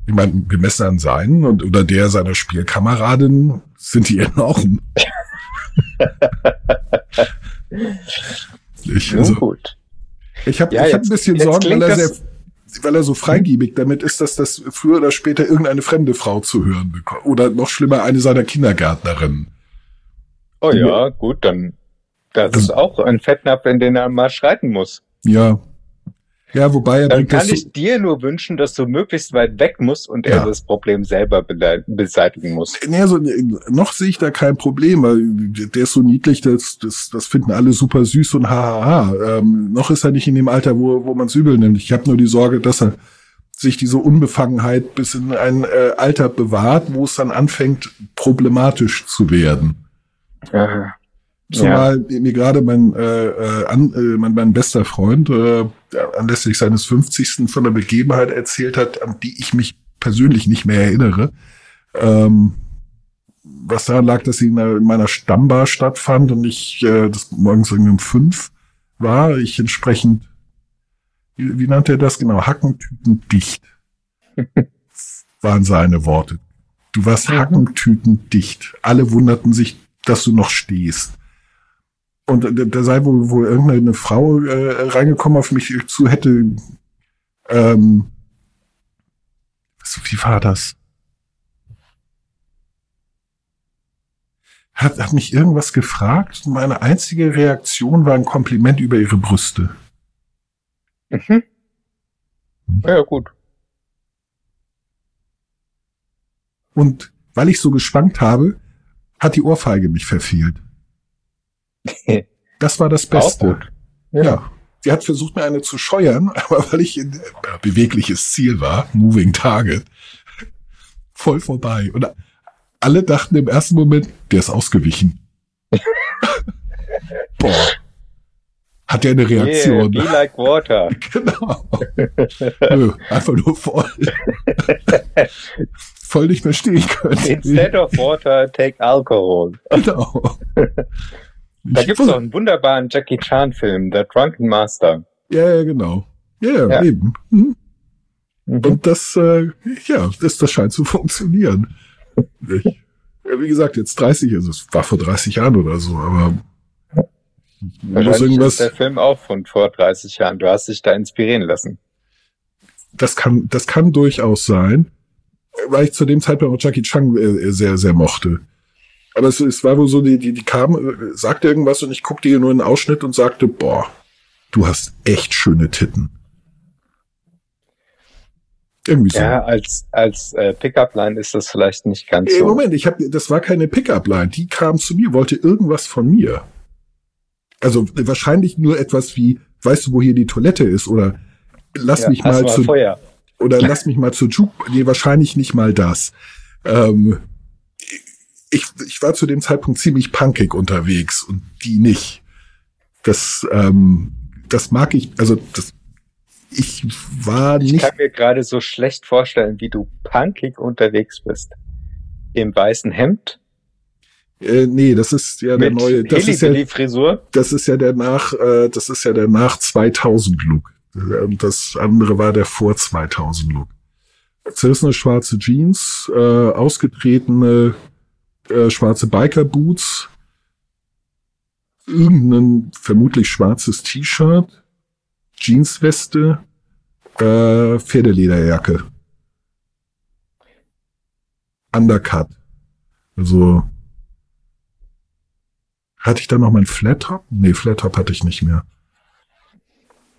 B: Ich meine, gemessen an seinen und oder der seiner Spielkameradin sind die enorm. *laughs* ich, also,
C: gut.
B: ich habe
C: Ja,
B: ich hab ein bisschen Sorgen, weil er, sehr, weil er so freigiebig damit ist, dass das früher oder später irgendeine fremde Frau zu hören bekommt. Oder noch schlimmer, eine seiner Kindergärtnerinnen.
C: Oh ja, gut, dann das ist auch ein Fettnapf, in den er mal schreiten muss.
B: Ja. Ja, wobei er
C: Dann kann ich dir nur wünschen, dass du möglichst weit weg musst und
B: Ja.
C: er das Problem selber beseitigen muss.
B: Nee, also, noch sehe ich da kein Problem, weil der ist so niedlich, das, das, das finden alle super süß und hahaha. Ähm, noch ist er nicht in dem Alter, wo, wo man es übel nimmt. Ich habe nur die Sorge, dass er sich diese Unbefangenheit bis in ein äh, Alter bewahrt, wo es dann anfängt, problematisch zu werden.
C: Ja.
B: Zumal mir gerade mein, äh, äh, an, äh, mein, mein bester Freund äh, anlässlich seines 50. von einer Begebenheit erzählt hat, an die ich mich persönlich nicht mehr erinnere. Ähm, was daran lag, dass sie in, in meiner Stammbar stattfand und ich äh, das morgens irgendwie um fünf war. Ich entsprechend, wie, wie nannte er das genau? Hackentüten dicht. *laughs* waren seine Worte. Du warst. Hackentüten dicht. Alle wunderten sich, dass du noch stehst. Und da- sei wohl, wohl irgendeine Frau äh, reingekommen auf mich zu, hätte ähm, wie war das? Hat, hat mich irgendwas gefragt meine einzige Reaktion war ein Kompliment über ihre Brüste.
C: Mhm. Ja, gut.
B: Und weil ich so geschwankt habe, hat die Ohrfeige mich verfehlt. *laughs* Das war das
C: Auch
B: Beste.
C: gut.
B: Ja. Sie hat versucht, mir eine zu scheuern, *laughs* aber weil ich in äh, bewegliches Ziel war, Moving Target, voll vorbei. Und alle dachten im ersten Moment, der ist ausgewichen. *laughs* Boah. Hat der eine
C: Yeah,
B: Reaktion?
C: be like water.
B: Genau. Nö, einfach nur voll. voll nicht mehr stehen können.
C: Instead of water, take alcohol.
B: Genau.
C: Da gibt's
B: wus-
C: doch einen wunderbaren Jackie Chan Film, The Drunken Master.
B: Ja, ja, genau. Ja, ja, eben. Mhm.
C: Mhm.
B: Und das, äh, ja, das, das scheint zu funktionieren. Ich, wie gesagt, jetzt 30, also es war vor 30 Jahren oder so, aber muss
C: Wahrscheinlich ist
B: irgendwas,
C: der Film auch von vor 30 Jahren. Du hast dich da inspirieren lassen.
B: das kann, das kann durchaus sein, weil ich zu dem Zeitpunkt auch Jackie Chan äh, sehr, sehr mochte. Aber es, es war wohl so, die, die, die kam, äh, sagte irgendwas und ich guckte ihr nur einen Ausschnitt und sagte, boah, du hast echt schöne Titten. Irgendwie so.
C: Ja, als, als äh, Pickup-Line ist das vielleicht nicht ganz
B: Ey,
C: so.
B: Moment, ich hab, das war keine Pickup-Line. Die kam zu mir, wollte irgendwas von mir. Also wahrscheinlich nur etwas wie, weißt du, wo hier die Toilette ist? Oder lass
C: Ja,
B: mich mal
C: du
B: zu,
C: Feuer.
B: oder *laughs* lass mich mal zu Juke. Nee, wahrscheinlich nicht mal das. Ähm, ich, ich war zu dem Zeitpunkt ziemlich punkig unterwegs und die nicht. Das, ähm, das mag ich, also das, ich war
C: Ich
B: nicht
C: kann mir gerade so schlecht vorstellen, wie du punkig unterwegs bist. Im weißen Hemd.
B: Äh, nee, das ist ja der
C: mit
B: neue, das ist ja,
C: Frisur.
B: das ist ja der nach, äh, das ist ja der nach 2000 Look. Und das andere war der vor 2000 Look. Zerrissene schwarze Jeans, äh, ausgetretene äh, schwarze Biker Boots, irgendein vermutlich schwarzes T-Shirt, Jeansweste, äh, Pferdelederjacke. Undercut. Also hatte ich da noch meinen Flat Top? Nee, Flat Top hatte ich nicht mehr.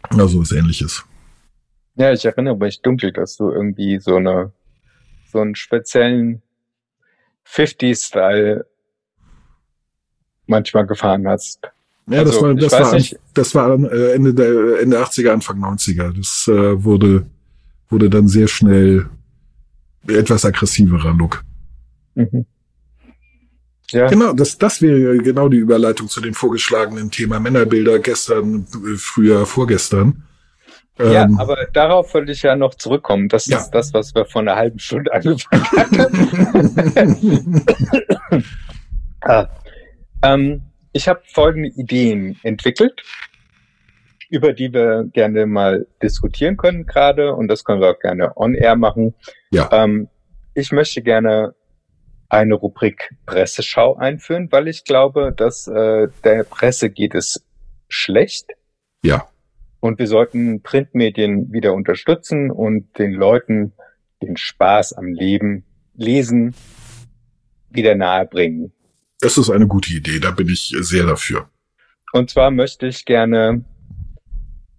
B: Also was ähnliches.
C: Ja, ich erinnere mich dunkel, dass du irgendwie so eine, so einen speziellen 50-Style manchmal gefahren hast.
B: Ja,
C: Also,
B: das war, das war,
C: nicht.
B: das war äh, Ende der, Ende 80er, Anfang 90er. Das äh, wurde, wurde dann sehr schnell etwas aggressiverer Look.
C: Mhm. Ja,
B: Genau, das, das wäre genau die Überleitung zu dem vorgeschlagenen Thema Männerbilder gestern, äh, früher, vorgestern.
C: Ja,
B: Ähm,
C: aber darauf wollte ich ja noch zurückkommen. Das
B: Ja.
C: ist das, was wir vor einer halben Stunde angefangen hatten. *laughs* Ah. Ähm, ich habe folgende Ideen entwickelt, über die wir gerne mal diskutieren können gerade und das können wir auch gerne on-air machen.
B: Ja.
C: Ähm, ich möchte gerne eine Rubrik Presseschau einführen, weil ich glaube, dass äh, der Presse geht es schlecht
B: ja,
C: und wir sollten Printmedien wieder unterstützen und den Leuten den Spaß am Leben, Lesen wieder nahebringen.
B: das ist eine gute Idee. Da bin ich sehr dafür.
C: Und zwar möchte ich gerne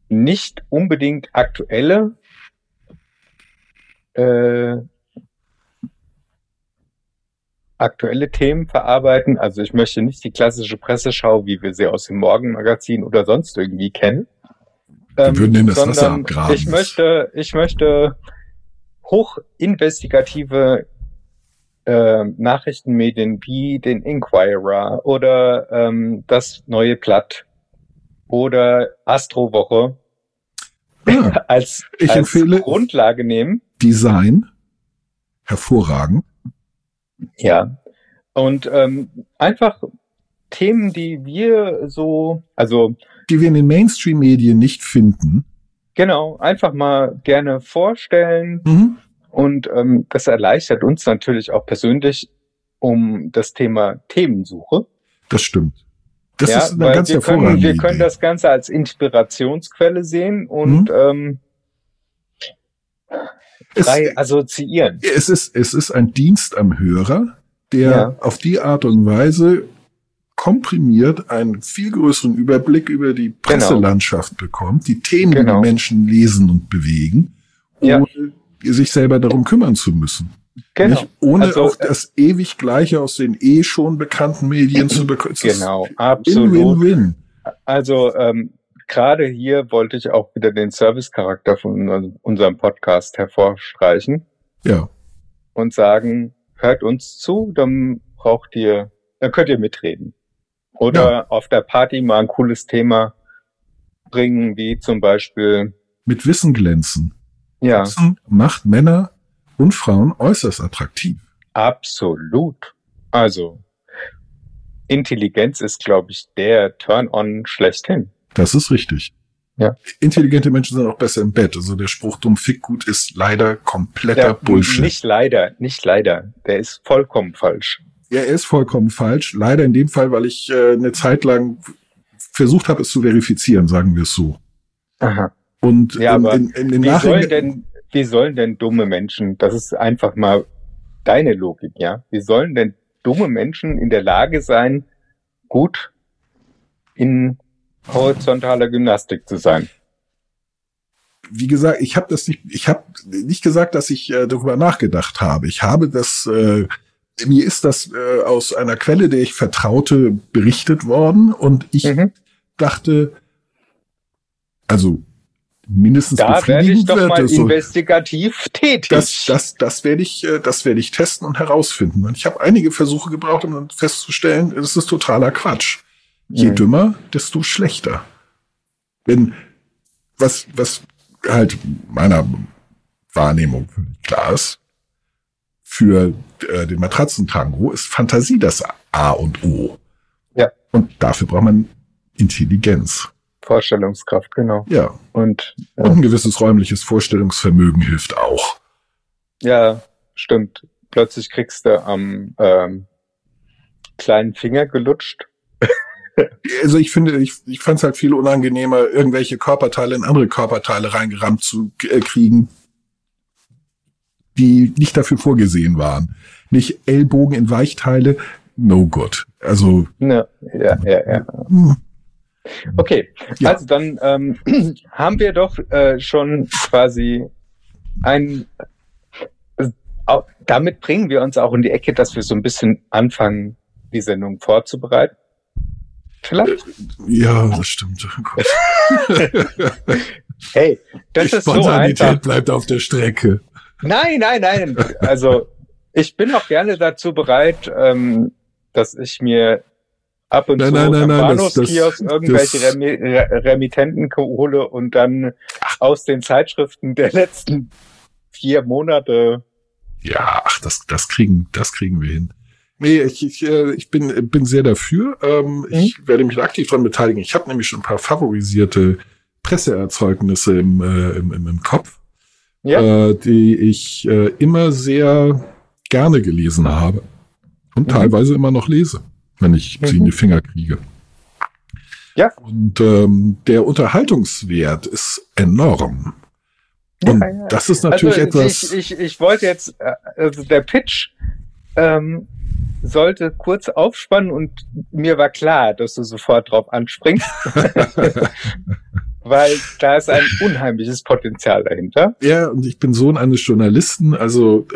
C: nicht unbedingt aktuelle äh, aktuelle Themen verarbeiten. Also ich möchte nicht die klassische Presseschau, wie wir sie aus dem Morgenmagazin oder sonst irgendwie kennen.
B: Wir würden denen das Wasser abgraben.
C: Ich möchte, ich möchte hochinvestigative äh, Nachrichtenmedien wie den Inquirer oder ähm, das neue Blatt oder Astrowoche
B: Ja, *laughs*
C: als,
B: Ich
C: als
B: empfehle-
C: Grundlage nehmen.
B: Design, hervorragend.
C: Ja. Und ähm, einfach Themen, die wir so, also
B: Die wir in den Mainstream-Medien nicht finden.
C: genau, einfach mal gerne vorstellen.
B: Mhm.
C: Und ähm, das erleichtert uns natürlich auch persönlich um das Thema Themensuche.
B: Das stimmt. Das
C: ja,
B: ist eine ganz
C: wir können, wir können das Ganze als Inspirationsquelle sehen und
B: Mhm.
C: ähm,
B: es,
C: frei assoziieren.
B: es, ist, es ist ein Dienst am Hörer, der
C: Ja.
B: auf die Art und Weise komprimiert einen viel größeren Überblick über die Presselandschaft bekommt, die Themen, die
C: Genau.
B: die Menschen lesen und bewegen,
C: Ja.
B: ohne sich selber darum kümmern zu müssen.
C: Genau.
B: Nicht? Ohne
C: Also,
B: auch das ewig Gleiche aus den eh schon bekannten Medien zu bekommen.
C: Genau, absolut.
B: Win-win-win.
C: Also ähm, gerade hier wollte ich auch wieder den Service-Charakter von un- unserem Podcast hervorstreichen
B: Ja.
C: und sagen, hört uns zu, dann braucht ihr, dann könnt ihr mitreden. Oder auf der Party mal ein cooles Thema bringen, wie zum Beispiel,
B: Mit Wissen glänzen.
C: ja,
B: Wissen macht Männer und Frauen äußerst attraktiv.
C: absolut. Also, Intelligenz ist, glaube ich, der Turn-on schlechthin.
B: Das ist richtig.
C: Ja.
B: Intelligente Menschen sind auch besser im Bett. Also der Spruch dumm fick gut ist leider kompletter
C: Ja,
B: Bullshit.
C: Nicht leider, nicht leider. Der ist vollkommen falsch.
B: Ja, er ist vollkommen falsch. Leider in dem Fall, weil ich äh, eine Zeit lang versucht habe, es zu verifizieren, sagen wir es so.
C: Aha.
B: Und
C: Ja,
B: in,
C: aber
B: in, in den
C: Wie sollen denn, wie sollen denn dumme Menschen, das ist einfach mal deine Logik, ja? Wie sollen denn dumme Menschen in der Lage sein, gut in horizontaler Gymnastik zu sein?
B: wie gesagt, ich habe das nicht, ich habe nicht gesagt, dass ich äh, darüber nachgedacht habe. Ich habe das, äh, mir ist das äh, aus einer Quelle, der ich vertraute, berichtet worden und ich
C: Mhm.
B: dachte, also mindestens
C: Da werde ich doch mal
B: so.
C: investigativ tätig.
B: Das, das, das werde ich, äh, das werde ich testen und herausfinden. Und ich habe einige Versuche gebraucht, um festzustellen, es ist totaler Quatsch. Je
C: Mhm.
B: dümmer, desto schlechter. Wenn was, was halt meiner Wahrnehmung völlig klar ist, für äh, den Matratzentango ist Fantasie das A und O.
C: Ja.
B: Und dafür braucht man Intelligenz.
C: Vorstellungskraft, genau.
B: Ja.
C: Und
B: Und ein gewisses räumliches Vorstellungsvermögen hilft auch.
C: ja, stimmt. Plötzlich kriegst du am ähm, kleinen Finger gelutscht. *laughs*
B: Also ich finde, ich, ich fand es halt viel unangenehmer, irgendwelche Körperteile in andere Körperteile reingerammt zu äh, kriegen, die nicht dafür vorgesehen waren. Nicht Ellbogen in Weichteile, no good. Also
C: Ne, ja, ja, ja.
B: hm,
C: Okay,
B: Ja.
C: also dann ähm, *clears throat* haben wir doch äh, schon quasi ein. äh, au- Damit bringen wir uns auch in die Ecke, dass wir so ein bisschen anfangen, die Sendung vorzubereiten. Vielleicht.
B: ja, das stimmt. Oh. *laughs*
C: Hey, das
B: Die
C: ist so
B: Spontanität
C: einfach.
B: bleibt auf der Strecke.
C: Nein, nein, nein. Also ich bin auch gerne dazu bereit, ähm, dass ich mir ab und
B: Nein,
C: zu
B: nein, nein,
C: am Bahnhofskiosk irgendwelche
B: das-
C: Remi Re Remittenten hole und dann aus den Zeitschriften der letzten vier Monate
B: Ja, ach, das, das kriegen, das kriegen wir hin. Nee, ich, ich, äh, ich bin, bin sehr dafür. Ähm, Ich werde mich aktiv dran beteiligen. Ich habe nämlich schon ein paar favorisierte Presseerzeugnisse im, äh, im, im, im Kopf,
C: Ja.
B: äh, die ich äh, immer sehr gerne gelesen habe und
C: Mhm.
B: teilweise immer noch lese, wenn ich sie in
C: Mhm.
B: die Finger kriege.
C: Ja.
B: Und ähm, der Unterhaltungswert ist enorm. Und
C: Ja, ja.
B: das ist natürlich
C: also
B: etwas.
C: Ich, ich, ich wollte jetzt, äh, also der Pitch ähm, sollte kurz aufspannen und mir war klar, dass du sofort drauf anspringst. *laughs* *laughs* weil da ist ein unheimliches Potenzial dahinter.
B: Ja, und ich bin Sohn eines Journalisten, also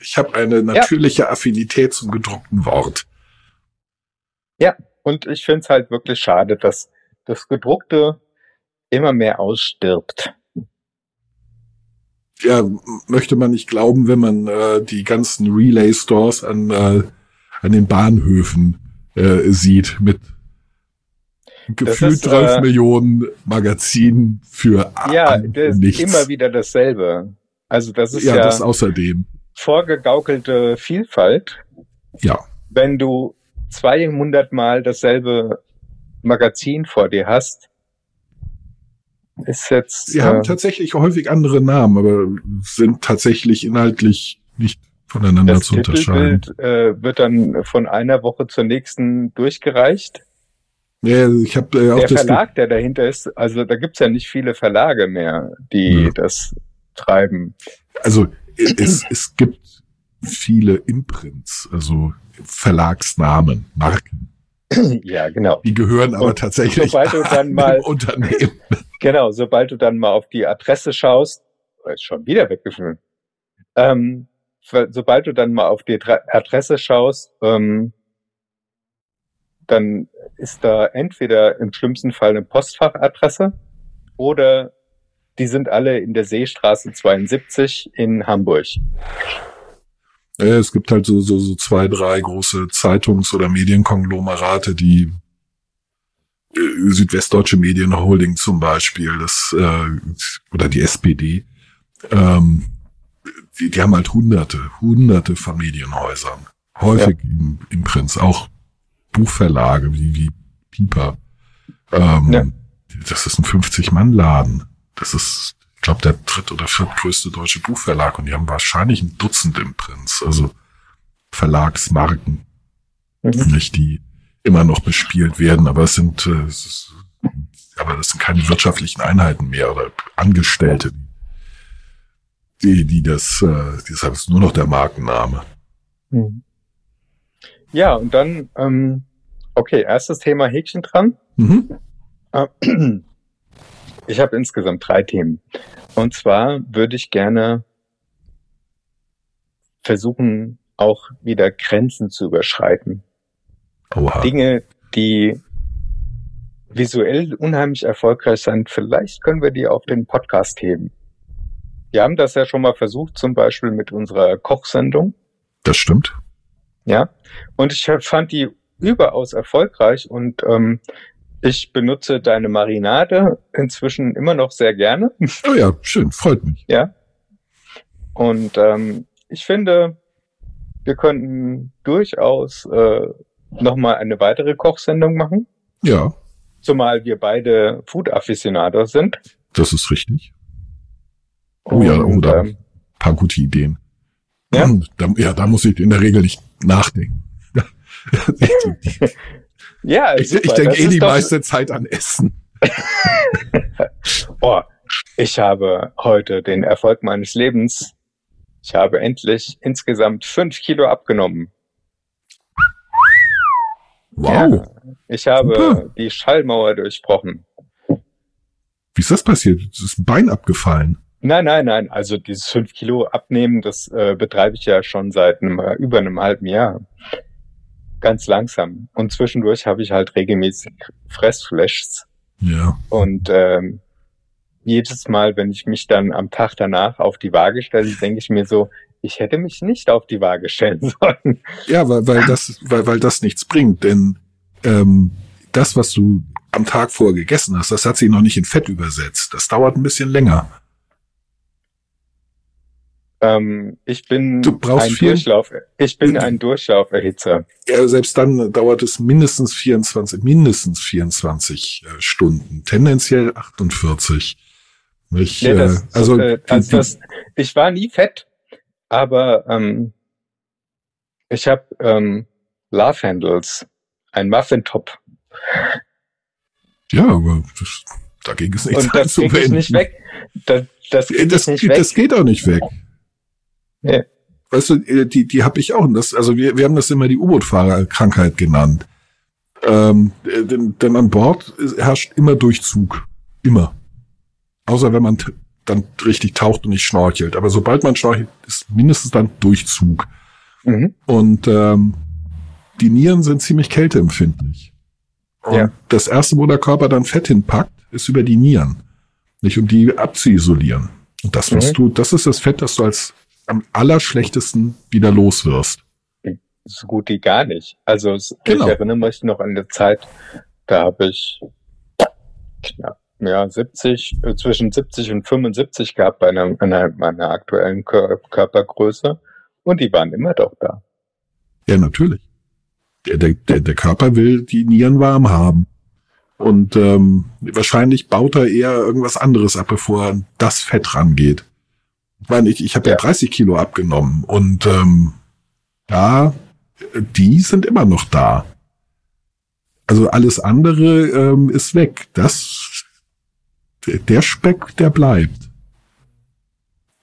B: ich habe eine natürliche ja. Affinität zum gedruckten Wort.
C: Ja, und ich finde es halt wirklich schade, dass das Gedruckte immer mehr ausstirbt.
B: Ja, möchte man nicht glauben, wenn man äh, die ganzen Relay-Stores an, äh, an den Bahnhöfen äh, sieht mit gefühlt 12 äh, Millionen Magazinen für
C: Ja, das ist immer wieder dasselbe. Also das ist ja, ja das
B: außerdem
C: vorgegaukelte Vielfalt.
B: Ja.
C: Wenn du 200 Mal dasselbe Magazin vor dir hast, ist jetzt.
B: Sie äh, haben tatsächlich häufig andere Namen, aber sind tatsächlich inhaltlich nicht voneinander
C: das
B: zu unterscheiden.
C: Äh, wird dann von einer Woche zur nächsten durchgereicht.
B: Ja, ich habe äh,
C: der Verlag, der dahinter ist, also da gibt's ja nicht viele Verlage mehr, die ja. das treiben.
B: Also es, es gibt viele Imprints, also Verlagsnamen, Marken.
C: Ja, genau.
B: Die gehören aber Und tatsächlich
C: sobald du dann *laughs* mal,
B: Unternehmen.
C: Genau, sobald du dann mal auf die Adresse schaust, oh, ist schon wieder weggefallen. Ähm, sobald du dann mal auf die Adresse schaust, ähm, dann ist da entweder im schlimmsten Fall eine Postfachadresse oder die sind alle in der Seestraße 72 in Hamburg.
B: Es gibt halt so, so, so zwei, drei große Zeitungs- oder Medienkonglomerate, die äh, Südwestdeutsche Medienholding zum Beispiel, das äh, oder die SPD, ähm, die, die haben halt hunderte, hunderte von Medienhäusern. Häufig ja. im, im Prinz, auch Buchverlage wie, wie Pieper. Ähm, ja. Das ist ein 50-Mann-Laden. Das ist, ich glaube, der dritt- oder viertgrößte deutsche Buchverlag und die haben wahrscheinlich ein Dutzend Imprints, also Verlagsmarken, mhm. nicht die immer noch bespielt werden, aber es sind, äh, es ist, aber das sind keine wirtschaftlichen Einheiten mehr oder Angestellte, die, die das, äh, deshalb ist nur noch der Markenname.
C: Mhm. Ja, und dann, ähm, okay, erstes Thema Häkchen dran. Mhm. Äh, *clears throat* ich habe insgesamt drei Themen. Und zwar würde ich gerne versuchen, auch wieder Grenzen zu überschreiten. Oha. Dinge, die visuell unheimlich erfolgreich sind, vielleicht können wir die auf den Podcast heben. Wir haben das ja schon mal versucht, zum Beispiel mit unserer Kochsendung.
B: Das stimmt.
C: Ja, und ich fand die überaus erfolgreich und ähm, ich benutze deine Marinade inzwischen immer noch sehr gerne. *laughs*
B: Oh ja, schön, freut mich.
C: Ja. Und ähm, ich finde, wir könnten durchaus äh, nochmal eine weitere Kochsendung machen.
B: Ja.
C: Zumal wir beide Food-Afficionados sind.
B: Das ist richtig. Oh Und, ja, oh, da ähm, paar gute Ideen. Ja? Da, ja, da muss ich in der Regel nicht nachdenken. *laughs*
C: Ja,
B: ich, ich denke eh die meiste Zeit an Essen. *laughs*
C: oh, ich habe heute den Erfolg meines Lebens. Ich habe endlich insgesamt fünf Kilo abgenommen.
B: Wow. Ja,
C: ich habe Super. die Schallmauer durchbrochen.
B: Wie ist das passiert? Es ist ein Bein abgefallen.
C: Nein, nein, nein. Also dieses fünf Kilo abnehmen, das äh, betreibe ich ja schon seit einem, über einem halben Jahr ganz langsam. Und zwischendurch habe ich halt regelmäßig Fressflashs.
B: Ja.
C: Und ähm, jedes Mal, wenn ich mich dann am Tag danach auf die Waage stelle, denke ich mir so, ich hätte mich nicht auf die Waage stellen *laughs* sollen.
B: Ja, weil, weil das, weil, weil das nichts bringt, denn ähm, das, was du am Tag vorher gegessen hast, das hat sich noch nicht in Fett übersetzt. Das dauert ein bisschen länger.
C: Ähm, ich bin
B: du brauchst
C: ein
B: viel?
C: Durchlauf. Ich bin ein Durchlauferhitzer.
B: Ja, selbst dann dauert es mindestens 24, mindestens 24 äh, Stunden, tendenziell 48. Ich,
C: nee, das, äh, also, äh, also das, ich war nie fett, aber ähm, ich habe ähm, Love Handles, ein Muffin Top.
B: Ja, aber das, dagegen ist nichts
C: Und das krieg ich nicht weg. Das, das,
B: das,
C: nicht weg.
B: das geht auch nicht weg.
C: Ja.
B: Weißt du, äh, die, die habe ich auch. Und das, also wir, wir haben das immer die U-Boot-Fahrerkrankheit genannt. Ähm, denn, denn an Bord herrscht immer Durchzug. Immer. Außer wenn man dann richtig taucht und nicht schnorchelt. Aber sobald man schnorchelt, ist mindestens dann Durchzug.
C: Mhm.
B: Und ähm, die Nieren sind ziemlich kälteempfindlich. Und
C: Ja.
B: das erste, wo der Körper dann Fett hinpackt, ist über die Nieren. Nicht um die abzuisolieren. Und das, was
C: Mhm.
B: du, das ist das Fett, das du als am allerschlechtesten wieder los wirst.
C: So gut wie gar nicht. Also
B: Genau.
C: ich erinnere mich noch an eine Zeit, da habe ich knapp, ja, 70, äh, zwischen 70 und 75 gehabt bei einer, einer, meiner aktuellen Kör Körpergröße und die waren immer doch da.
B: Ja, natürlich. Der, der, der, Körper will die Nieren warm haben. Und ähm, wahrscheinlich baut er eher irgendwas anderes ab, bevor er das Fett rangeht. Ich meine, ich, ich habe ja.
C: Ja.
B: 30 Kilo abgenommen und ähm, ja, die sind immer noch da. Also alles andere ähm, ist weg. Das, der Speck, der bleibt.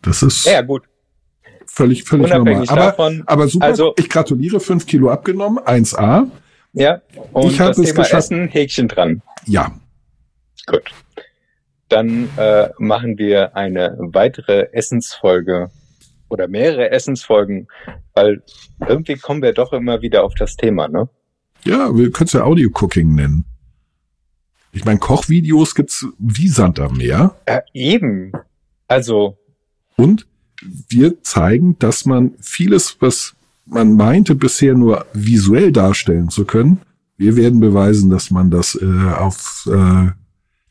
B: Das ist
C: Ja, gut.
B: völlig, völlig normal.
C: Unabhängig
B: Aber,
C: davon,
B: aber super,
C: also-
B: ich gratuliere, fünf Kilo abgenommen, 1A.
C: ja. Und
B: Ich habe
C: das
B: es
C: Thema
B: geschafft.
C: Essen, Häkchen dran.
B: Ja,
C: Gut. Dann äh, machen wir eine weitere Essensfolge oder mehrere Essensfolgen, weil irgendwie kommen wir doch immer wieder auf das Thema, ne?
B: ja, wir können es ja Audio-Cooking nennen. Ich meine, Kochvideos gibt's wie Sand am Meer.
C: Ja, eben. Also,
B: Und wir zeigen, dass man vieles, was man meinte bisher nur visuell darstellen zu können, wir werden beweisen, dass man das äh, auf äh,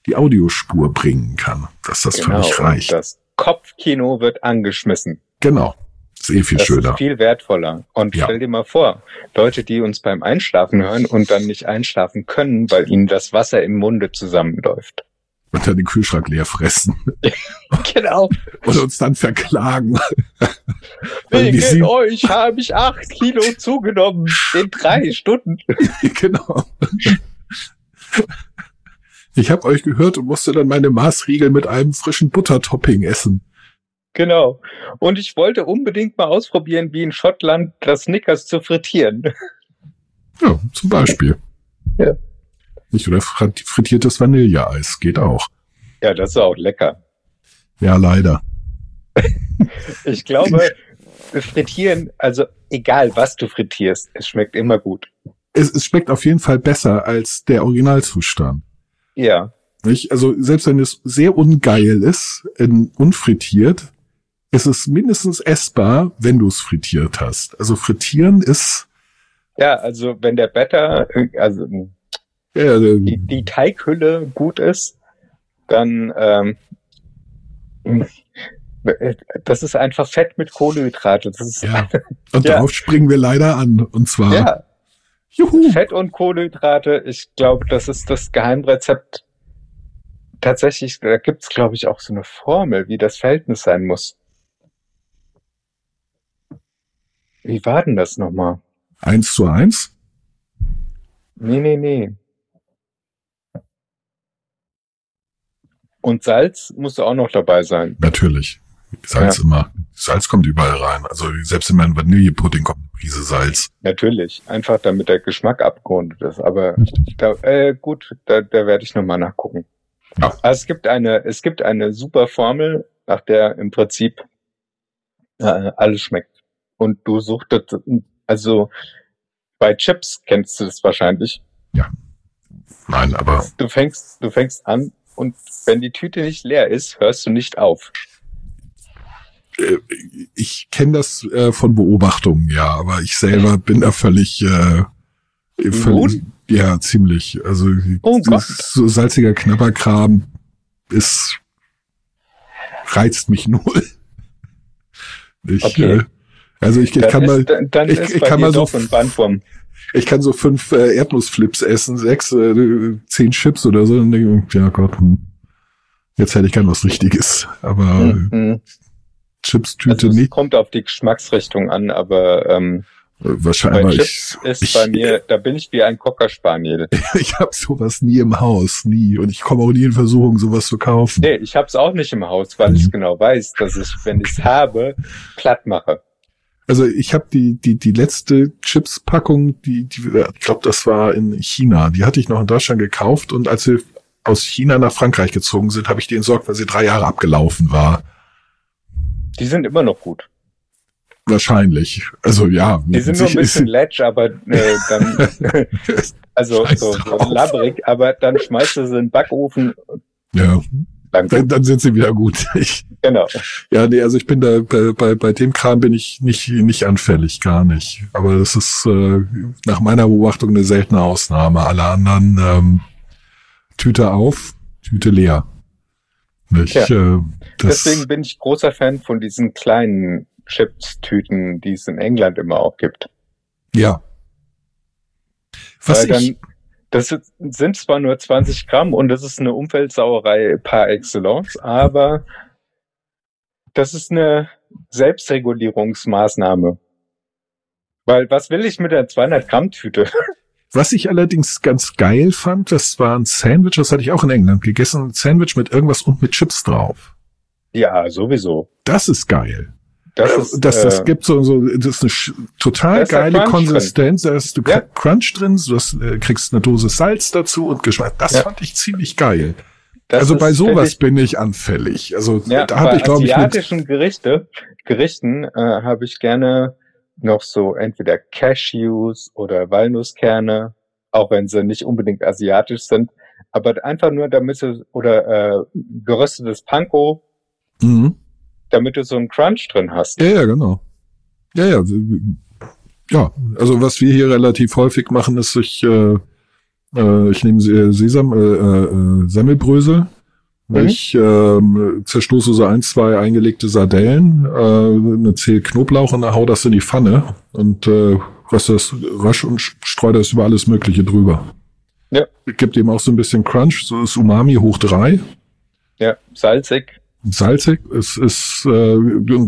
B: die Audiospur bringen kann, dass das
C: genau.
B: völlig reicht.
C: das Kopfkino wird angeschmissen.
B: Genau. Ist eh viel
C: Das
B: schöner.
C: ist viel wertvoller. Und
B: Ja.
C: stell dir mal vor, Leute, die uns beim Einschlafen hören und dann nicht einschlafen können, weil ihnen das Wasser im Munde zusammenläuft.
B: Und dann den Kühlschrank leer fressen *laughs*
C: Genau.
B: und uns dann verklagen. *laughs*
C: Wegen euch habe ich acht Kilo zugenommen in drei Stunden. *laughs*
B: genau. Ich habe euch gehört und musste dann meine Maßriegel mit einem frischen Buttertopping essen.
C: Genau. Und ich wollte unbedingt mal ausprobieren, wie in Schottland das Snickers zu frittieren.
B: Ja, zum Beispiel.
C: Ja.
B: Nicht oder frit- frittiertes Vanilleeis geht auch.
C: Ja, das ist auch lecker.
B: Ja, leider. *laughs*
C: Ich glaube, frittieren, also egal was du frittierst, es schmeckt immer gut.
B: Es, es schmeckt auf jeden Fall besser als der Originalzustand.
C: Ja.
B: Nicht? Also selbst wenn es sehr ungeil ist, in, unfrittiert, ist es mindestens essbar, wenn du es frittiert hast. Also frittieren ist
C: Ja, also wenn der Batter, äh, also
B: ja,
C: die, die Teighülle gut ist, dann ähm, das ist einfach Fett mit Kohlenhydrate. Das ist
B: ja. *laughs* Und
C: Ja.
B: darauf springen wir leider an. Und zwar
C: ja,
B: juhu.
C: Fett und Kohlenhydrate. Ich glaube, das ist das Geheimrezept. Tatsächlich, da gibt's glaube ich, auch so eine Formel, wie das Verhältnis sein muss. Wie war denn das nochmal?
B: Eins zu eins.
C: Nee, nee, nee. Und Salz muss auch noch dabei sein.
B: Natürlich. Salz immer. Salz kommt überall rein. Also selbst in meinen Vanillepudding kommt eine Prise Salz.
C: Natürlich. Einfach damit der Geschmack abgerundet ist. Aber da, äh, gut, da, da werde ich nochmal nachgucken.
B: Ja.
C: Also es gibt eine, es gibt eine super Formel, nach der im Prinzip äh, alles schmeckt. Und du suchtest, also bei Chips kennst du das wahrscheinlich.
B: Nein, aber
C: Du fängst, du fängst an und wenn die Tüte nicht leer ist, hörst du nicht auf.
B: Äh, ich kenne das äh, von Beobachtungen, ja, aber ich selber bin da völlig, äh, völlig ja, ziemlich. Also
C: Oh
B: so salziger Knabberkram ist reizt mich *laughs* null. Ich,
C: Okay.
B: äh, also ich, ich kann
C: ist,
B: mal,
C: dann,
B: ich- ich kann mal so ich kann so fünf äh, Erdnussflips essen, sechs, äh, zehn Chips oder so, und denke, ja Gott, hm, jetzt hätte ich gern was Richtiges. Aber
C: Mhm.
B: Chips-Tüte
C: Also es
B: nicht.
C: kommt auf die Geschmacksrichtung an, aber ähm,
B: Äh,
C: bei
B: Wahrscheinlich. aber
C: Chips
B: ich,
C: ist
B: ich,
C: bei mir, da bin ich wie ein Cocker Spaniel. *laughs*
B: ich habe sowas nie im Haus, nie. Und ich komme auch nie in Versuchung, sowas zu kaufen.
C: Nee, ich hab's auch nicht im Haus, weil
B: Mhm.
C: ich genau weiß, dass ich, wenn ich's habe, platt mache.
B: Also ich habe die die die letzte Chips-Packung, die die ich glaube, das war in China. Die hatte ich noch in Deutschland gekauft und als wir aus China nach Frankreich gezogen sind, habe ich die entsorgt, weil sie drei Jahre abgelaufen war.
C: Die sind immer noch gut.
B: Wahrscheinlich. Also ja.
C: Die sind nur ein bisschen ledge, aber äh, dann *laughs* also so, so labbrig, aber dann schmeißt du sie in den Backofen.
B: Ja. Dann, dann sind sie wieder gut. *laughs* Ich,
C: genau.
B: Ja, nee, also ich bin da bei, bei, bei dem Kram bin ich nicht nicht anfällig, gar nicht. Aber das ist äh, nach meiner Beobachtung eine seltene Ausnahme. Alle anderen ähm, Tüte auf, Tüte leer.
C: Nicht, ja. äh, Deswegen bin ich großer Fan von diesen kleinen Chips-Tüten, die es in England immer auch gibt.
B: Ja.
C: Was Weil ich, das sind zwar nur 20 Gramm und das ist eine Umweltsauerei par excellence, aber das ist eine Selbstregulierungsmaßnahme. Weil was will ich mit der 200 Gramm Tüte? *laughs*
B: Was ich allerdings ganz geil fand, das war ein Sandwich, das hatte ich auch in England gegessen, ein Sandwich mit irgendwas und mit Chips drauf.
C: Ja, sowieso.
B: Das ist geil.
C: Das, äh, ist,
B: das, das äh, gibt so, so, das ist eine total geile Konsistenz. Da hast du ja. Crunch drin, du hast, äh, kriegst eine Dose Salz dazu und Geschmack. Das ja. fand ich ziemlich geil. Das also bei sowas ich, bin ich anfällig. Also
C: ja, da habe ich glaube ich asiatischen Gerichte, Gerichten äh, habe ich gerne noch so entweder Cashews oder Walnusskerne, auch wenn sie nicht unbedingt asiatisch sind, aber einfach nur damit sie oder äh, geröstetes Panko. Mhm damit du so einen Crunch drin hast.
B: Ja, ja, genau. Ja, ja. Ja, also was wir hier relativ häufig machen, ist, ich, äh, äh, ich nehme Sesam, äh, äh, Semmelbrösel, mhm. ich äh, zerstoße so ein, zwei eingelegte Sardellen, äh, eine Zehe Knoblauch und dann hau das in die Pfanne und äh, röste das rasch und streue das über alles Mögliche drüber. Ja. Gibt eben auch so ein bisschen Crunch, so ist Umami hoch drei.
C: Ja, salzig
B: salzig. Es ist, äh,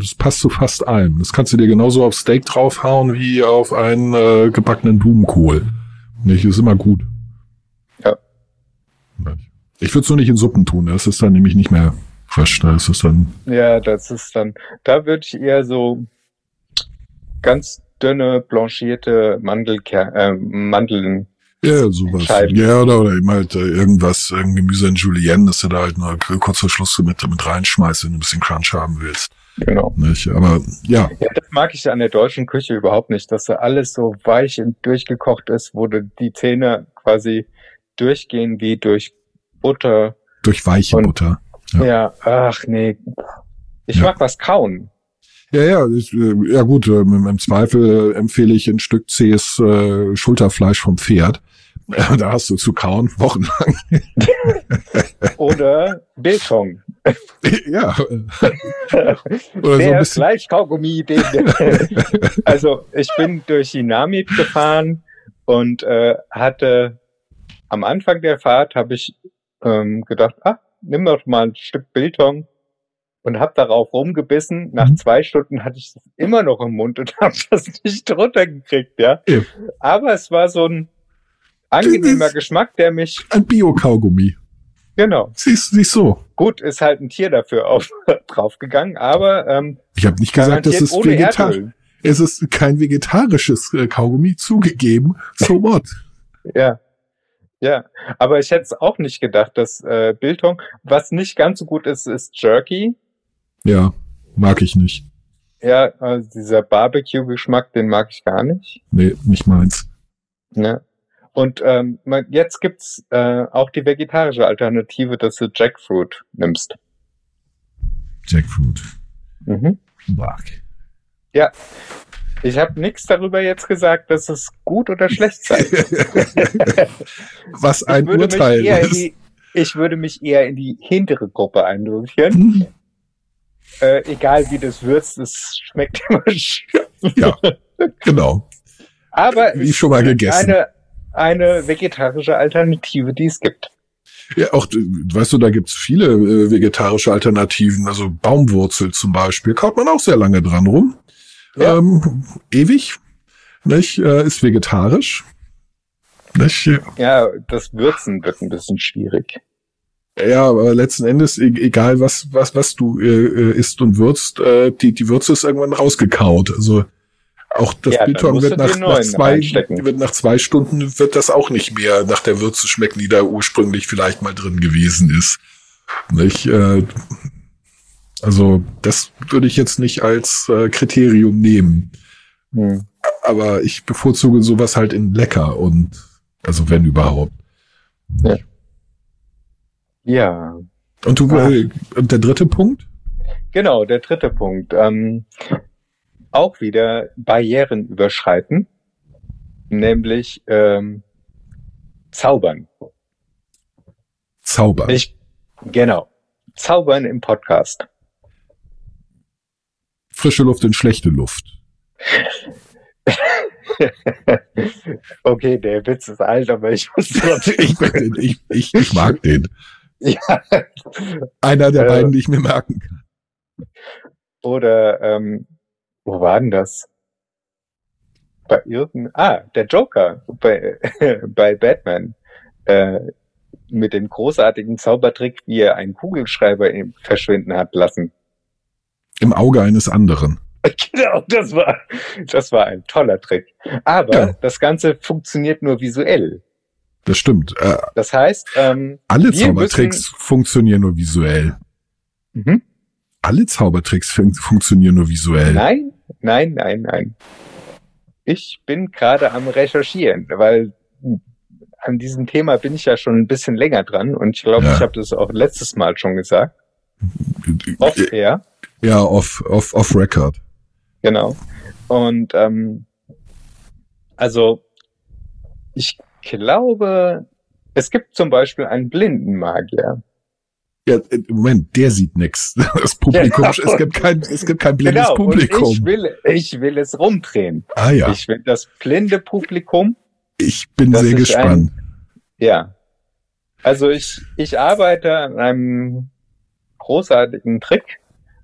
B: es passt zu fast allem. Das kannst du dir genauso auf Steak draufhauen wie auf einen äh, gebackenen Blumenkohl. Nicht, ist immer gut.
C: Ja.
B: Ich würde es nur nicht in Suppen tun. Das ist dann nämlich nicht mehr frisch. Da ist es dann.
C: Ja, das ist dann. Da würde ich eher so ganz dünne blanchierte Mandelker äh, Mandeln
B: ja, sowas. Scheiben. Ja, oder, oder eben halt äh, irgendwas, irgendwie Gemüse in Julienne, dass du da halt nur kurz vor Schluss mit, mit reinschmeißt, wenn du ein bisschen Crunch haben willst.
C: Genau.
B: Nicht? Aber ja.
C: ja. Das mag ich an der deutschen Küche überhaupt nicht, dass da alles so weich und durchgekocht ist, wo du die Zähne quasi durchgehen wie durch Butter.
B: Durch weiche und, Butter.
C: Ja. ja, ach nee. Ich ja. mag was kauen.
B: Ja, ja, ich, äh, ja gut, äh, im Zweifel empfehle ich ein Stück zähes äh, Schulterfleisch vom Pferd. *laughs* Da hast du zu kauen, *laughs* wochenlang.
C: Oder Biltong. *laughs*
B: Ja.
C: Oder Der so ein Fleischkaugummi. Den, also ich bin durch die Namib gefahren und äh, hatte am Anfang der Fahrt habe ich ähm, gedacht, ah, nimm doch mal ein Stück Biltong und habe darauf rumgebissen. Nach mhm. zwei Stunden hatte ich es immer noch im Mund und *laughs* habe das nicht runtergekriegt, ja? ja. Aber es war so ein angenehmer Geschmack, der mich.
B: Ein Bio-Kaugummi.
C: Genau.
B: Siehst du so.
C: Gut, ist halt ein Tier dafür auf, *laughs* draufgegangen, aber ähm,
B: ich habe nicht gesagt, dass es vegetarisch. Es ist kein vegetarisches äh, Kaugummi zugegeben. So *laughs* what?
C: ja. Ja, aber ich hätte es auch nicht gedacht, dass äh, Biltong, was nicht ganz so gut ist, ist Jerky.
B: Ja, mag ich nicht.
C: Ja, also dieser Barbecue-Geschmack, den mag ich gar nicht.
B: Nee, nicht meins.
C: Ja. Und ähm, jetzt gibt's äh, auch die vegetarische Alternative, dass du Jackfruit nimmst.
B: Jackfruit.
C: Mhm.
B: Mag.
C: Ja. Ich habe nichts darüber jetzt gesagt, dass es gut oder schlecht sei. *laughs*
B: Was ein Urteil ist.
C: Die, ich würde mich eher in die hintere Gruppe einsortieren. Hm. Äh, egal wie das würzt, es schmeckt immer schön.
B: Ja, genau.
C: Aber
B: wie schon mal gegessen.
C: Eine, eine vegetarische Alternative, die es gibt.
B: Ja, auch, weißt du, da gibt's viele äh, vegetarische Alternativen. Also Baumwurzel zum Beispiel, kaut man auch sehr lange dran rum. Ja. Ähm, ewig, nicht? Äh, ist vegetarisch. Nicht?
C: Ja, das Würzen wird ein bisschen schwierig.
B: Ja, aber letzten Endes, e-, egal was, was, was du äh, äh, isst und würzt, äh, die, die Würze ist irgendwann rausgekaut. Also Auch das
C: Ja, musst
B: wird nach, nach, zwei,
C: reinstecken.
B: wird nach zwei Stunden wird das auch nicht mehr nach der Würze schmecken, die da ursprünglich vielleicht mal drin gewesen ist. Nicht? Äh, also das würde ich jetzt nicht als äh, Kriterium nehmen.
C: Hm.
B: Aber ich bevorzuge sowas halt in lecker und also wenn überhaupt.
C: Ja,
B: Und du
C: Ah.
B: äh, und der dritte Punkt?
C: genau, der dritte Punkt. Ähm, auch wieder Barrieren überschreiten, nämlich ähm, zaubern.
B: Zauber.
C: Ich, genau, zaubern im Podcast.
B: Frische Luft in schlechte Luft. *laughs*
C: okay, der Witz ist alt, aber ich muss. *laughs*
B: Ich, ich, ich, ich mag den. *laughs*
C: ja.
B: Einer der
C: Äh.
B: beiden, die ich mir merken kann.
C: Oder ähm, wo war denn das? Bei irgendeinem, ah, der Joker bei, bei Batman. Äh, mit dem großartigen Zaubertrick, wie er einen Kugelschreiber verschwinden hat lassen.
B: Im Auge eines anderen. *laughs*
C: Genau, das war, das war ein toller Trick. Aber
B: Ja.
C: das Ganze funktioniert nur visuell.
B: Das stimmt. Äh,
C: Das heißt, ähm,
B: alle Zaubertricks funktionieren nur visuell.
C: mhm.
B: Alle Zaubertricks fun funktionieren nur visuell.
C: Nein, nein, nein, nein. Ich bin gerade am Recherchieren, weil an diesem Thema bin ich ja schon ein bisschen länger dran und ich glaube,
B: Ja.
C: ich habe das auch letztes Mal schon gesagt. Oft eher,
B: Ja, off, off, off record.
C: genau. Und ähm, also ich glaube, es gibt zum Beispiel einen Blindenmagier.
B: Ja, äh, Moment, der sieht nix. *laughs* Das Publikum,
C: Ja.
B: es gibt kein, es gibt kein blindes
C: Genau, und
B: Publikum.
C: ich will, ich will es rumdrehen.
B: ah ja,
C: Ich will das blinde Publikum
B: ich bin sehr gespannt.
C: Ja. Also ich, ich arbeite an einem großartigen Trick.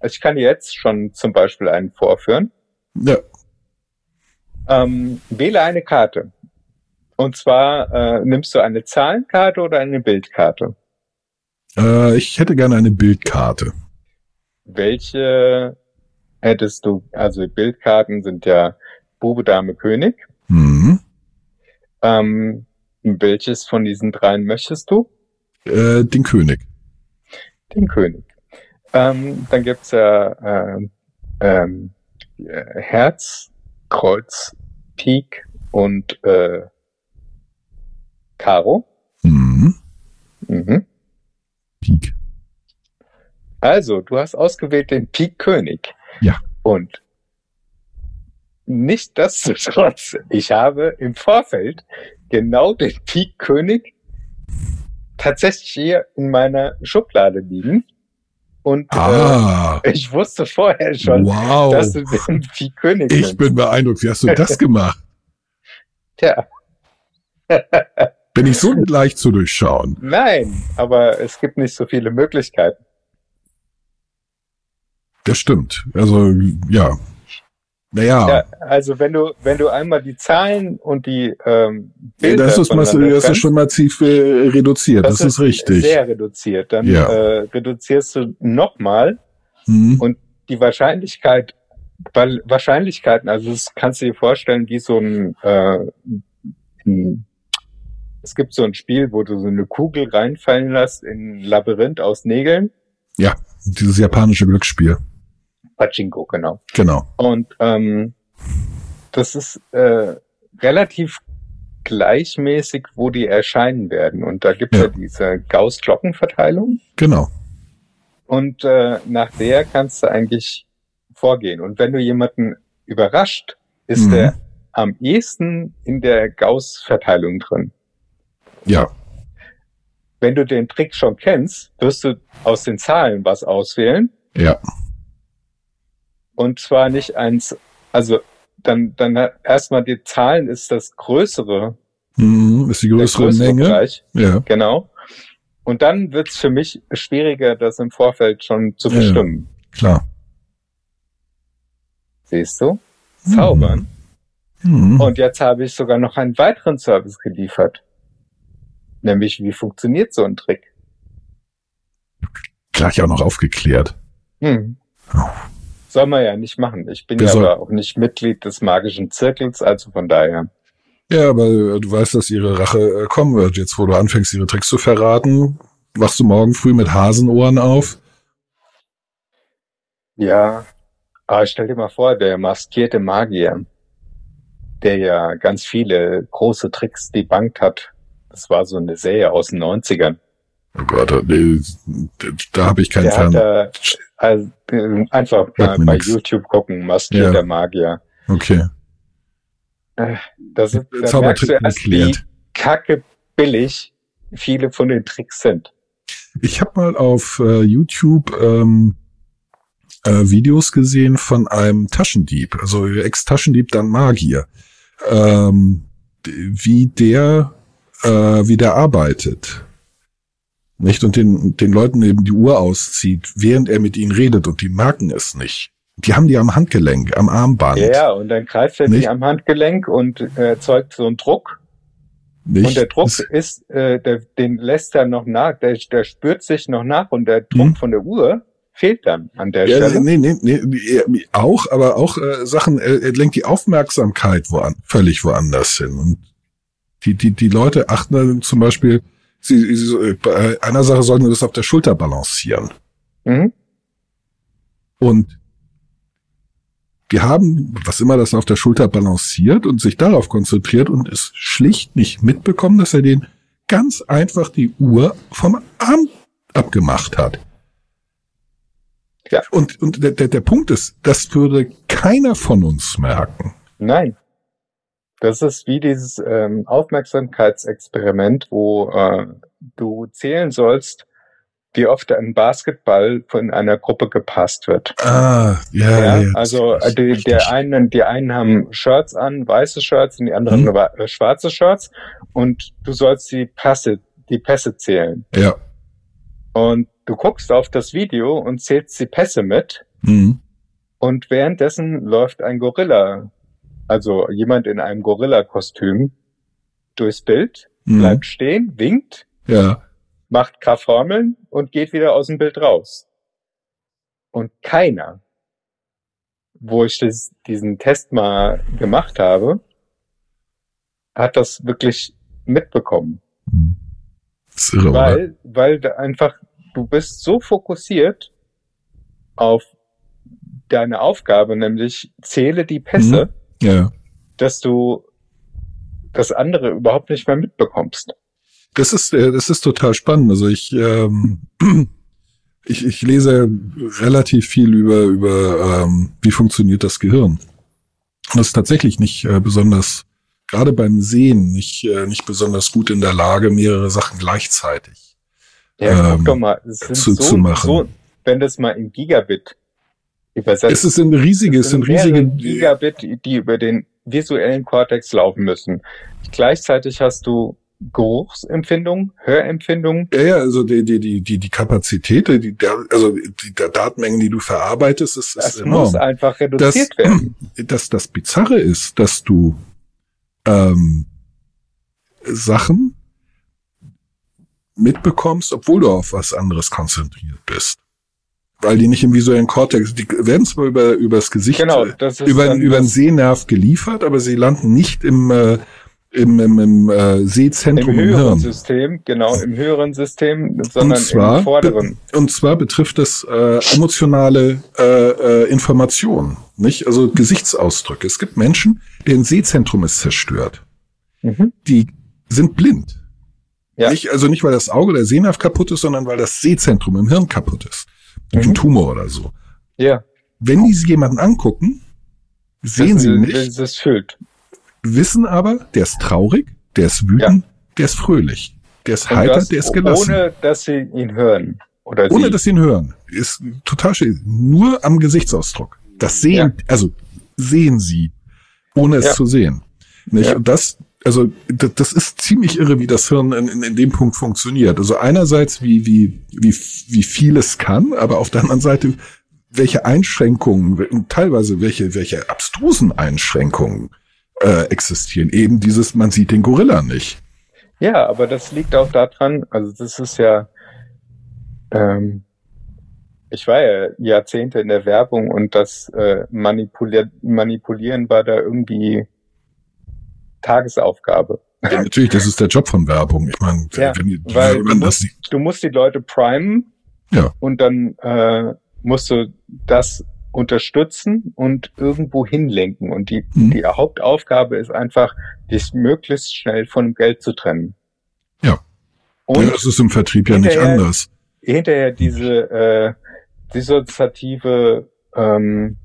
C: Also ich kann jetzt schon zum Beispiel einen vorführen.
B: Ja,
C: Ähm, wähle eine Karte. Und zwar äh, nimmst du eine Zahlenkarte oder eine Bildkarte.
B: äh, ich hätte gerne eine Bildkarte.
C: Welche hättest du? Also Bildkarten sind ja Bube, Dame, König.
B: Mhm.
C: Ähm, welches von diesen dreien möchtest du?
B: Äh, den König.
C: Den König. Ähm, dann gibt's ja ähm, ähm, äh, Herz, Kreuz, Pik und äh, Karo.
B: Mhm.
C: Mhm.
B: Pik.
C: Also, du hast ausgewählt den Pik König.
B: Ja.
C: Und nicht das trotz, ich habe im Vorfeld genau den Pik König tatsächlich hier in meiner Schublade liegen. Und
B: Ah,
C: äh, *laughs* ich wusste vorher schon,
B: wow.
C: dass du den *laughs* Pik König
B: Ich bin beeindruckt. Wie hast du das *laughs* gemacht?
C: Tja,
B: Bin ich so leicht zu durchschauen?
C: nein, aber es gibt nicht so viele Möglichkeiten.
B: Das stimmt. Also, ja. Naja,
C: Ja, also wenn du, wenn du einmal die Zahlen und die ähm,
B: ja,
C: Bilder
B: das ist,
C: voneinander
B: das ist schon massiv äh, reduziert. Das, ist richtig.
C: Sehr reduziert. Dann
B: Ja.
C: äh, reduzierst du nochmal
B: Mhm.
C: und die Wahrscheinlichkeit, weil Wahrscheinlichkeiten, also das kannst du dir vorstellen, wie so ein, äh, ein es gibt so ein Spiel, wo du so eine Kugel reinfallen lässt in ein Labyrinth aus Nägeln.
B: Dieses japanische Glücksspiel.
C: Pachinko, genau.
B: Genau.
C: Und ähm, das ist äh, relativ gleichmäßig, wo die erscheinen werden. Und da gibt es ja.
B: Ja.
C: diese Gauss-Glockenverteilung.
B: Genau.
C: Und äh, nach der kannst du eigentlich vorgehen. Und wenn du jemanden überrascht, ist
B: Mhm.
C: der am ehesten in der Gauss-Verteilung drin.
B: Ja.
C: Wenn du den Trick schon kennst, wirst du aus den Zahlen was auswählen.
B: Ja.
C: Und zwar nicht eins, also dann, dann erstmal die Zahlen ist das größere,
B: Mhm. Ist die größere
C: größere
B: Menge.
C: Bereich,
B: Ja.
C: genau. Und dann wird's für mich schwieriger, das im Vorfeld schon zu
B: Ja, ja.
C: bestimmen.
B: Klar.
C: Siehst du? Zaubern.
B: Mhm.
C: Und jetzt habe ich sogar noch einen weiteren Service geliefert. Nämlich, wie funktioniert so ein Trick?
B: Gleich auch noch aufgeklärt.
C: Hm. Soll man ja nicht machen. Ich bin ja aber auch nicht Mitglied des magischen Zirkels, also von daher.
B: Ja, aber äh, du weißt, dass ihre Rache äh, kommen wird. Jetzt, wo du anfängst, ihre Tricks zu verraten, wachst du morgen früh mit Hasenohren auf.
C: Ja, aber stell dir mal vor, der maskierte Magier, der ja ganz viele große Tricks debunked hat. Das war so eine Serie aus den 90ern.
B: Oh Gott, äh, da habe ich keinen
C: Der da also, äh, einfach mal bei
B: nix.
C: YouTube gucken, maskierter
B: Ja.
C: Magier.
B: Okay.
C: Das ist, da merkst du erst, wie kacke billig viele von den Tricks sind.
B: Ich habe mal auf äh, YouTube ähm, äh, Videos gesehen von einem Taschendieb, also Ex-Taschendieb, dann Magier, ähm, wie der, äh, wie der arbeitet. Nicht? Und den, den Leuten eben die Uhr auszieht, während er mit ihnen redet und die merken es nicht. Die haben die am Handgelenk, am Armband.
C: Ja, ja, und dann greift er
B: Nicht?
C: die am Handgelenk und äh, erzeugt so einen Druck.
B: nicht?
C: Und der Druck
B: Das-
C: ist, äh, der, den lässt er noch nach, der, der spürt sich noch nach und der Druck
B: Mhm.
C: von der Uhr fehlt dann an der
B: Ja,
C: Stelle.
B: nee, nee, nee, nee, auch, aber auch äh, Sachen, er, er lenkt die Aufmerksamkeit woan, völlig woanders hin. Und die, die, die Leute achten dann zum Beispiel, sie, sie, äh, bei einer Sache sollten sie das auf der Schulter balancieren.
C: Mhm.
B: Und die haben, was immer das auf der Schulter balanciert und sich darauf konzentriert und es schlicht nicht mitbekommen, dass er den ganz einfach die Uhr vom Arm abgemacht hat.
C: Ja.
B: Und, und der, der, der Punkt ist, das würde keiner von uns merken.
C: Nein. Das ist wie dieses ähm, Aufmerksamkeitsexperiment, wo äh, du zählen sollst, wie oft ein Basketball von einer Gruppe gepasst wird.
B: Ah, ja,
C: Ja, also äh, die, der einen, die einen haben Shirts an, weiße Shirts, und die anderen äh, schwarze Shirts, und du sollst die Pässe, die Pässe zählen.
B: Ja.
C: Und du guckst auf das Video und zählst die Pässe mit,
B: Mhm.
C: und währenddessen läuft ein Gorilla, also jemand in einem Gorilla-Kostüm, durchs Bild,
B: Mhm.
C: bleibt stehen, winkt,
B: Ja.
C: macht K-Formeln und geht wieder aus dem Bild raus. Und keiner, wo ich das, diesen Test mal gemacht habe, hat das wirklich mitbekommen.
B: Mhm. Irre?
C: Weil, weil einfach, du bist so fokussiert auf deine Aufgabe, nämlich zähle die Pässe,
B: Ja.
C: dass du das andere überhaupt nicht mehr mitbekommst.
B: Das ist, äh, das ist total spannend. Also ich, ähm, *clears throat* ich, ich lese relativ viel über, über ähm, wie funktioniert das Gehirn. Das ist tatsächlich nicht äh, besonders, gerade beim Sehen, nicht, äh, nicht besonders gut in der Lage, mehrere Sachen gleichzeitig.
C: Ja,
B: Ähm,
C: guck doch mal, es sind
B: zu-
C: so,
B: zu machen.
C: so, wenn das mal in Gigabit übersetzt.
B: Es ist ein riesige, es sind riesige,
C: Gigabit, die über den visuellen Kortex laufen müssen. Gleichzeitig hast du Geruchsempfindung, Hörempfindung.
B: Ja, ja, also die, die, die, die, die Kapazität, die, der, also die Datenmengen, die du verarbeitest, ist,
C: Das
B: ist enorm.
C: muss einfach
B: Das,
C: reduziert *clears throat* werden.
B: das, das Bizarre ist, dass du ähm, Sachen mitbekommst, obwohl du auf was anderes konzentriert bist. Weil die nicht im visuellen Kortex, die werden zwar über, übers Gesicht,
C: Genau,
B: äh,
C: das ist
B: über, über den
C: das-
B: Sehnerv geliefert, aber sie landen nicht im, äh, im, im, im äh,
C: im
B: Sehzentrum im,
C: höheren
B: Hirn.
C: System, genau, im höheren System, sondern
B: zwar,
C: im vorderen.
B: und zwar betrifft es äh, emotionale äh, äh, Informationen, nicht? Also Gesichtsausdrücke. Es gibt Menschen, deren Sehzentrum ist zerstört.
C: Mhm.
B: Die sind blind.
C: Ja.
B: Nicht, also nicht, weil das Auge der Sehnerv kaputt ist, sondern weil das Sehzentrum im Hirn kaputt ist. Durch
C: Mhm.
B: einen Tumor oder so.
C: Ja,
B: Wenn die jemanden angucken, sehen sie
C: wissen
B: nicht,
C: es fühlt.
B: wissen aber, der ist traurig, der ist wütend, der ist fröhlich, der ist
C: Und
B: heiter,
C: das
B: der ist gelassen.
C: Ohne, dass sie ihn hören. Oder
B: ohne
C: sie.
B: dass sie ihn hören. Ist total schön. Nur am Gesichtsausdruck. Das sehen, also sehen sie, ohne es
C: Ja.
B: zu sehen. Nicht?
C: Ja.
B: Und das, also das, ist ziemlich irre, wie das Hirn in, in, in dem Punkt funktioniert. Also einerseits, wie, wie, wie, wie viel es kann, aber auf der anderen Seite, welche Einschränkungen, teilweise welche, welche abstrusen Einschränkungen äh, existieren. Eben dieses, man sieht den Gorilla nicht.
C: Ja, aber das liegt auch daran, also das ist ja, ähm, ich war ja Jahrzehnte in der Werbung und das äh, manipulier Manipulieren war da irgendwie Tagesaufgabe.
B: Ja, natürlich, das ist der Job von Werbung. Ich meine,
C: Ja,
B: wenn
C: weil
B: wenn
C: du
B: das
C: musst, du musst die Leute primen
B: Ja.
C: und dann äh, musst du das unterstützen und irgendwo hinlenken. Und die,
B: Mhm.
C: die Hauptaufgabe ist einfach, dich möglichst schnell von Geld zu trennen.
B: Ja.
C: Und
B: ja, das ist im Vertrieb ja nicht anders.
C: hinterher diese äh, dissoziative, ähm,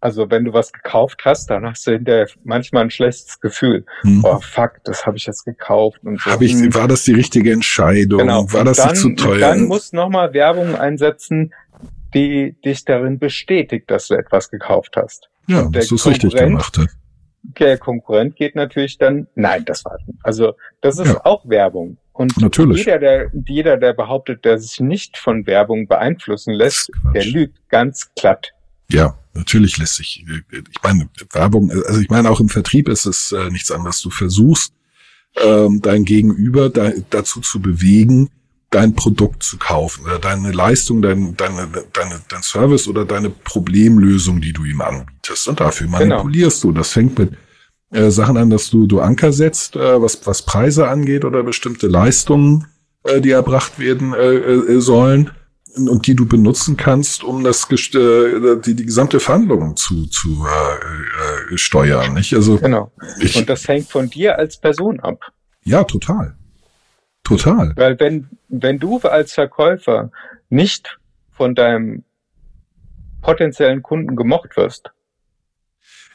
C: also wenn du was gekauft hast, dann hast du hinterher manchmal ein schlechtes Gefühl.
B: Hm.
C: Oh fuck, das habe ich jetzt gekauft und so.
B: Hab ich,
C: Hm.
B: war das die richtige Entscheidung?
C: Genau.
B: War
C: Und
B: das
C: dann,
B: nicht zu teuer?
C: Dann musst du nochmal Werbung einsetzen, die dich darin bestätigt, dass du etwas gekauft hast.
B: ja,
C: der
B: dass du es richtig gemacht hast.
C: Der Konkurrent geht natürlich dann, nein, das war, also das ist
B: Ja.
C: auch Werbung. Und
B: Natürlich.
C: jeder, der, jeder, der behauptet, der sich nicht von Werbung beeinflussen lässt, der lügt ganz glatt.
B: Ja, natürlich lässt sich, ich meine, Werbung, also ich meine, auch im Vertrieb ist es äh, nichts anderes. Du versuchst, ähm, dein Gegenüber da, dazu zu bewegen, dein Produkt zu kaufen oder deine Leistung, dein, deine, deine, dein Service oder deine Problemlösung, die du ihm anbietest. Und dafür
C: Genau.
B: manipulierst du. Das fängt mit äh, Sachen an, dass du, du Anker setzt, äh, was, was Preise angeht oder bestimmte Leistungen, äh, die erbracht werden äh, äh, sollen und die du benutzen kannst, um das äh, die, die gesamte Verhandlung zu, zu äh, äh, steuern. Nicht? Also
C: Genau.
B: ich,
C: Und das hängt von dir als Person ab.
B: ja, total. Total.
C: Weil wenn, wenn du als Verkäufer nicht von deinem potenziellen Kunden gemocht wirst,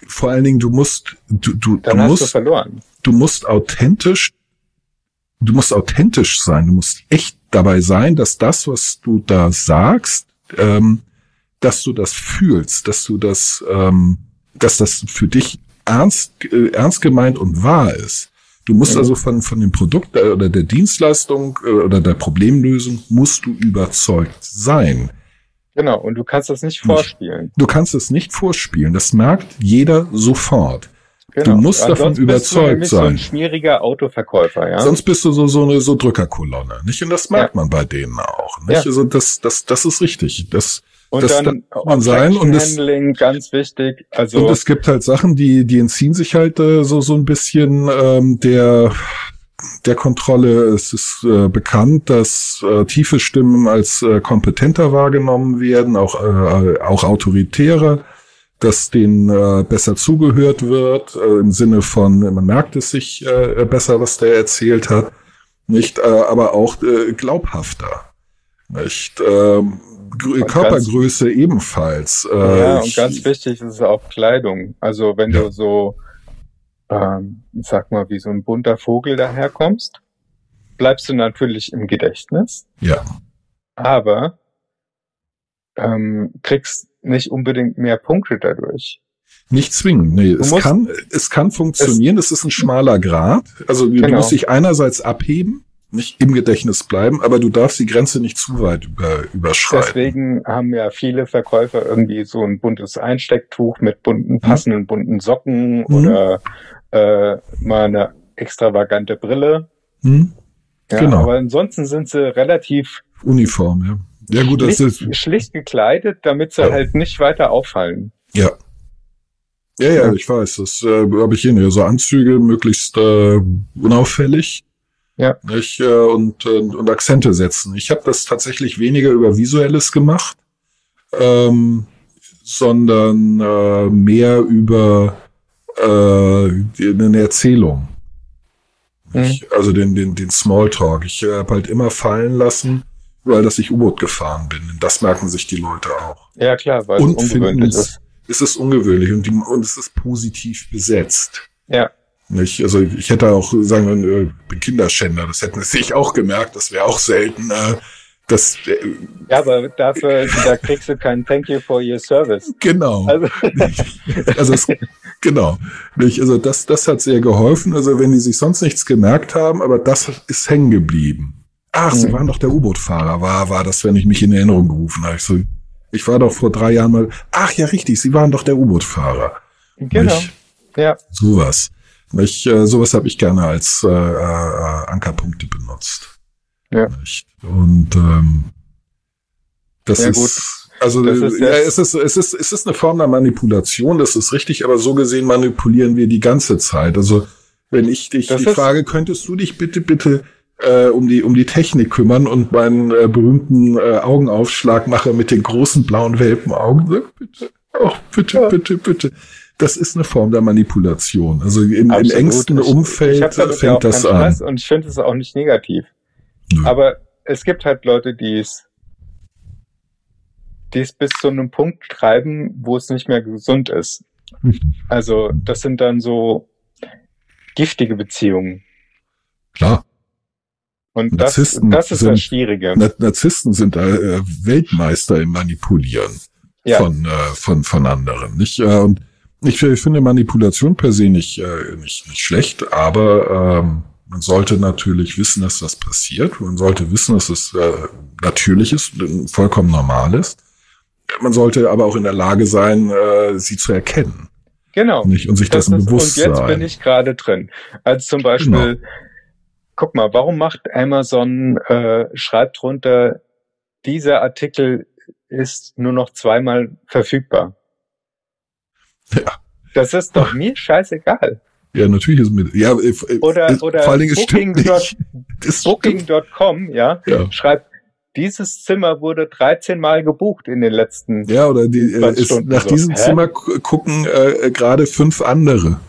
B: Vor allen Dingen, du musst, du, du, du
C: dann du
B: musst,
C: verloren.
B: du musst authentisch, du musst authentisch sein. Du musst echt dabei sein, dass das, was du da sagst, ähm, dass du das fühlst, dass du das, ähm, dass das für dich ernst, äh, ernst gemeint und wahr ist. Du musst also von, von dem Produkt äh, oder der Dienstleistung äh, oder der Problemlösung musst du überzeugt sein.
C: Genau. Und du kannst das nicht vorspielen.
B: Du kannst es nicht vorspielen. Das merkt jeder sofort.
C: Genau.
B: Du musst davon
C: Ansonsten bist du
B: überzeugt
C: nämlich So
B: sein.
C: ein schmieriger Autoverkäufer, ja.
B: Sonst bist du so, so eine so Drückerkolonne, nicht? Und das merkt man bei denen auch, nicht?
C: Ja.
B: Also das, das, das ist richtig. Das,
C: und
B: das
C: dann
B: darf man sein und es-
C: Handling, ganz wichtig. Also
B: und es gibt halt Sachen, die, die entziehen sich halt äh, so, so ein bisschen ähm, der, der Kontrolle. Es ist äh, bekannt, dass äh, tiefe Stimmen als äh, kompetenter wahrgenommen werden, auch, äh, auch autoritärer, dass denen äh, besser zugehört wird, äh, im Sinne von, man merkt es sich äh, besser, was der erzählt hat, nicht, äh, aber auch äh, glaubhafter. Nicht, ähm, Körpergröße ebenfalls. Äh,
C: ja, und
B: ich-
C: ganz wichtig ist auch Kleidung. Also wenn du so, ähm, sag mal, wie so ein bunter Vogel daherkommst, bleibst du natürlich im Gedächtnis,
B: Ja,
C: aber ähm, kriegst nicht unbedingt mehr Punkte dadurch.
B: nicht zwingend. Nee, es
C: musst-
B: kann, es kann funktionieren. Es, ist ein schmaler Grad. Also du
C: Genau.
B: musst dich einerseits abheben, nicht im Gedächtnis bleiben, aber du darfst die Grenze nicht zu weit über, überschreiten.
C: Deswegen haben ja viele Verkäufer irgendwie so ein buntes Einstecktuch mit
B: Mhm.
C: bunten, passenden bunten Socken oder äh, mal eine extravagante Brille.
B: Hm?
C: Ja,
B: Genau.
C: Aber ansonsten sind sie relativ
B: Uniform, ja. Ja gut, das ist,
C: schlicht, schlicht gekleidet, damit sie
B: Ja.
C: halt nicht weiter auffallen.
B: ja. Ja, ja, ich weiß, das äh, habe ich hier. So Anzüge möglichst äh, unauffällig.
C: Ja.
B: Nicht, äh, und, äh, und Akzente setzen. Ich habe das tatsächlich weniger über Visuelles gemacht, ähm, sondern äh, mehr über äh, eine Erzählung. Ich, also den, den, den Smalltalk. Ich äh, habe halt immer fallen lassen, weil dass ich U-Boot gefahren bin. Das merken sich die Leute auch.
C: Ja klar, weil
B: Und
C: es
B: finden
C: ungewöhnlich
B: es,
C: ist.
B: es ist ungewöhnlich und, die, und es ist positiv besetzt.
C: Ja,
B: Nicht? Also ich hätte auch sagen können, äh, bin Kinderschänder, das hätten sie sich auch gemerkt, das wäre auch selten. Äh, das, äh,
C: ja, aber dafür, da kriegst du kein Thank you for your service.
B: genau.
C: Also, *laughs*
B: Also es, genau. Nicht? Also das, das hat sehr geholfen. Also wenn die sich sonst nichts gemerkt haben, aber das ist hängen geblieben. Ach, Sie waren doch der U-Boot-Fahrer. War, war das, wenn ich mich in Erinnerung gerufen habe. Ich, so, ich war doch vor drei Jahren mal. Ach ja, richtig. Sie waren doch der U-Boot-Fahrer.
C: genau.
B: Nicht?
C: Ja,
B: Sowas. Nicht, äh, sowas habe ich gerne als äh, äh, Ankerpunkte benutzt.
C: Ja.
B: Nicht? Und ähm, Das
C: Ja,
B: ist,
C: gut.
B: also
C: Das ist
B: ja, es ist, es ist, es ist eine Form der Manipulation, das ist richtig, aber so gesehen manipulieren wir die ganze Zeit. Also wenn ich dich
C: Das
B: die Frage, könntest du dich bitte, bitte äh, um die um die Technik kümmern und meinen äh, berühmten äh, Augenaufschlag mache mit den großen blauen Welpenaugen? Bitte, oh, bitte,
C: Ja.
B: bitte, bitte. Das ist eine Form der Manipulation. Also im, im engsten
C: Ich-
B: Umfeld
C: ich damit
B: fängt das an.
C: Stress Und ich finde es auch nicht negativ.
B: Nö.
C: Aber es gibt halt Leute, die es, die es bis zu einem Punkt treiben, wo es nicht mehr gesund ist. Also das sind dann so giftige Beziehungen.
B: Klar.
C: Und das,
B: Narzissten
C: das ist
B: sind-
C: das Schwierige.
B: Na- Narzissten sind äh, Weltmeister im Manipulieren
C: Ja.
B: von, äh, von, von anderen. Nicht? Äh, und ich, ich finde Manipulation per se nicht, äh, nicht, nicht schlecht, aber ähm, man sollte natürlich wissen, dass das passiert. Man sollte wissen, dass es äh, natürlich ist, vollkommen normal ist. Man sollte aber auch in der Lage sein, äh, sie zu erkennen.
C: Genau.
B: Nicht? Und sich
C: Das
B: dessen bewusst
C: und jetzt
B: sein.
C: bin ich gerade drin. Also zum Beispiel, guck mal, warum macht Amazon, äh, schreibt drunter, dieser Artikel ist nur noch zweimal verfügbar.
B: Ja.
C: Das ist doch mir scheißegal.
B: ja, natürlich ist mit. Ja, äh, äh,
C: Oder,
B: äh,
C: oder
B: vor allen Dingen es stimmt
C: Booking. *laughs* Booking.com, ja,
B: Ja.
C: schreibt, dieses Zimmer wurde 13 Mal gebucht in den letzten.
B: Ja, oder die, äh,
C: 20
B: ist, nach
C: so.
B: diesem
C: Hä?
B: Zimmer gu- gucken äh, gerade fünf andere.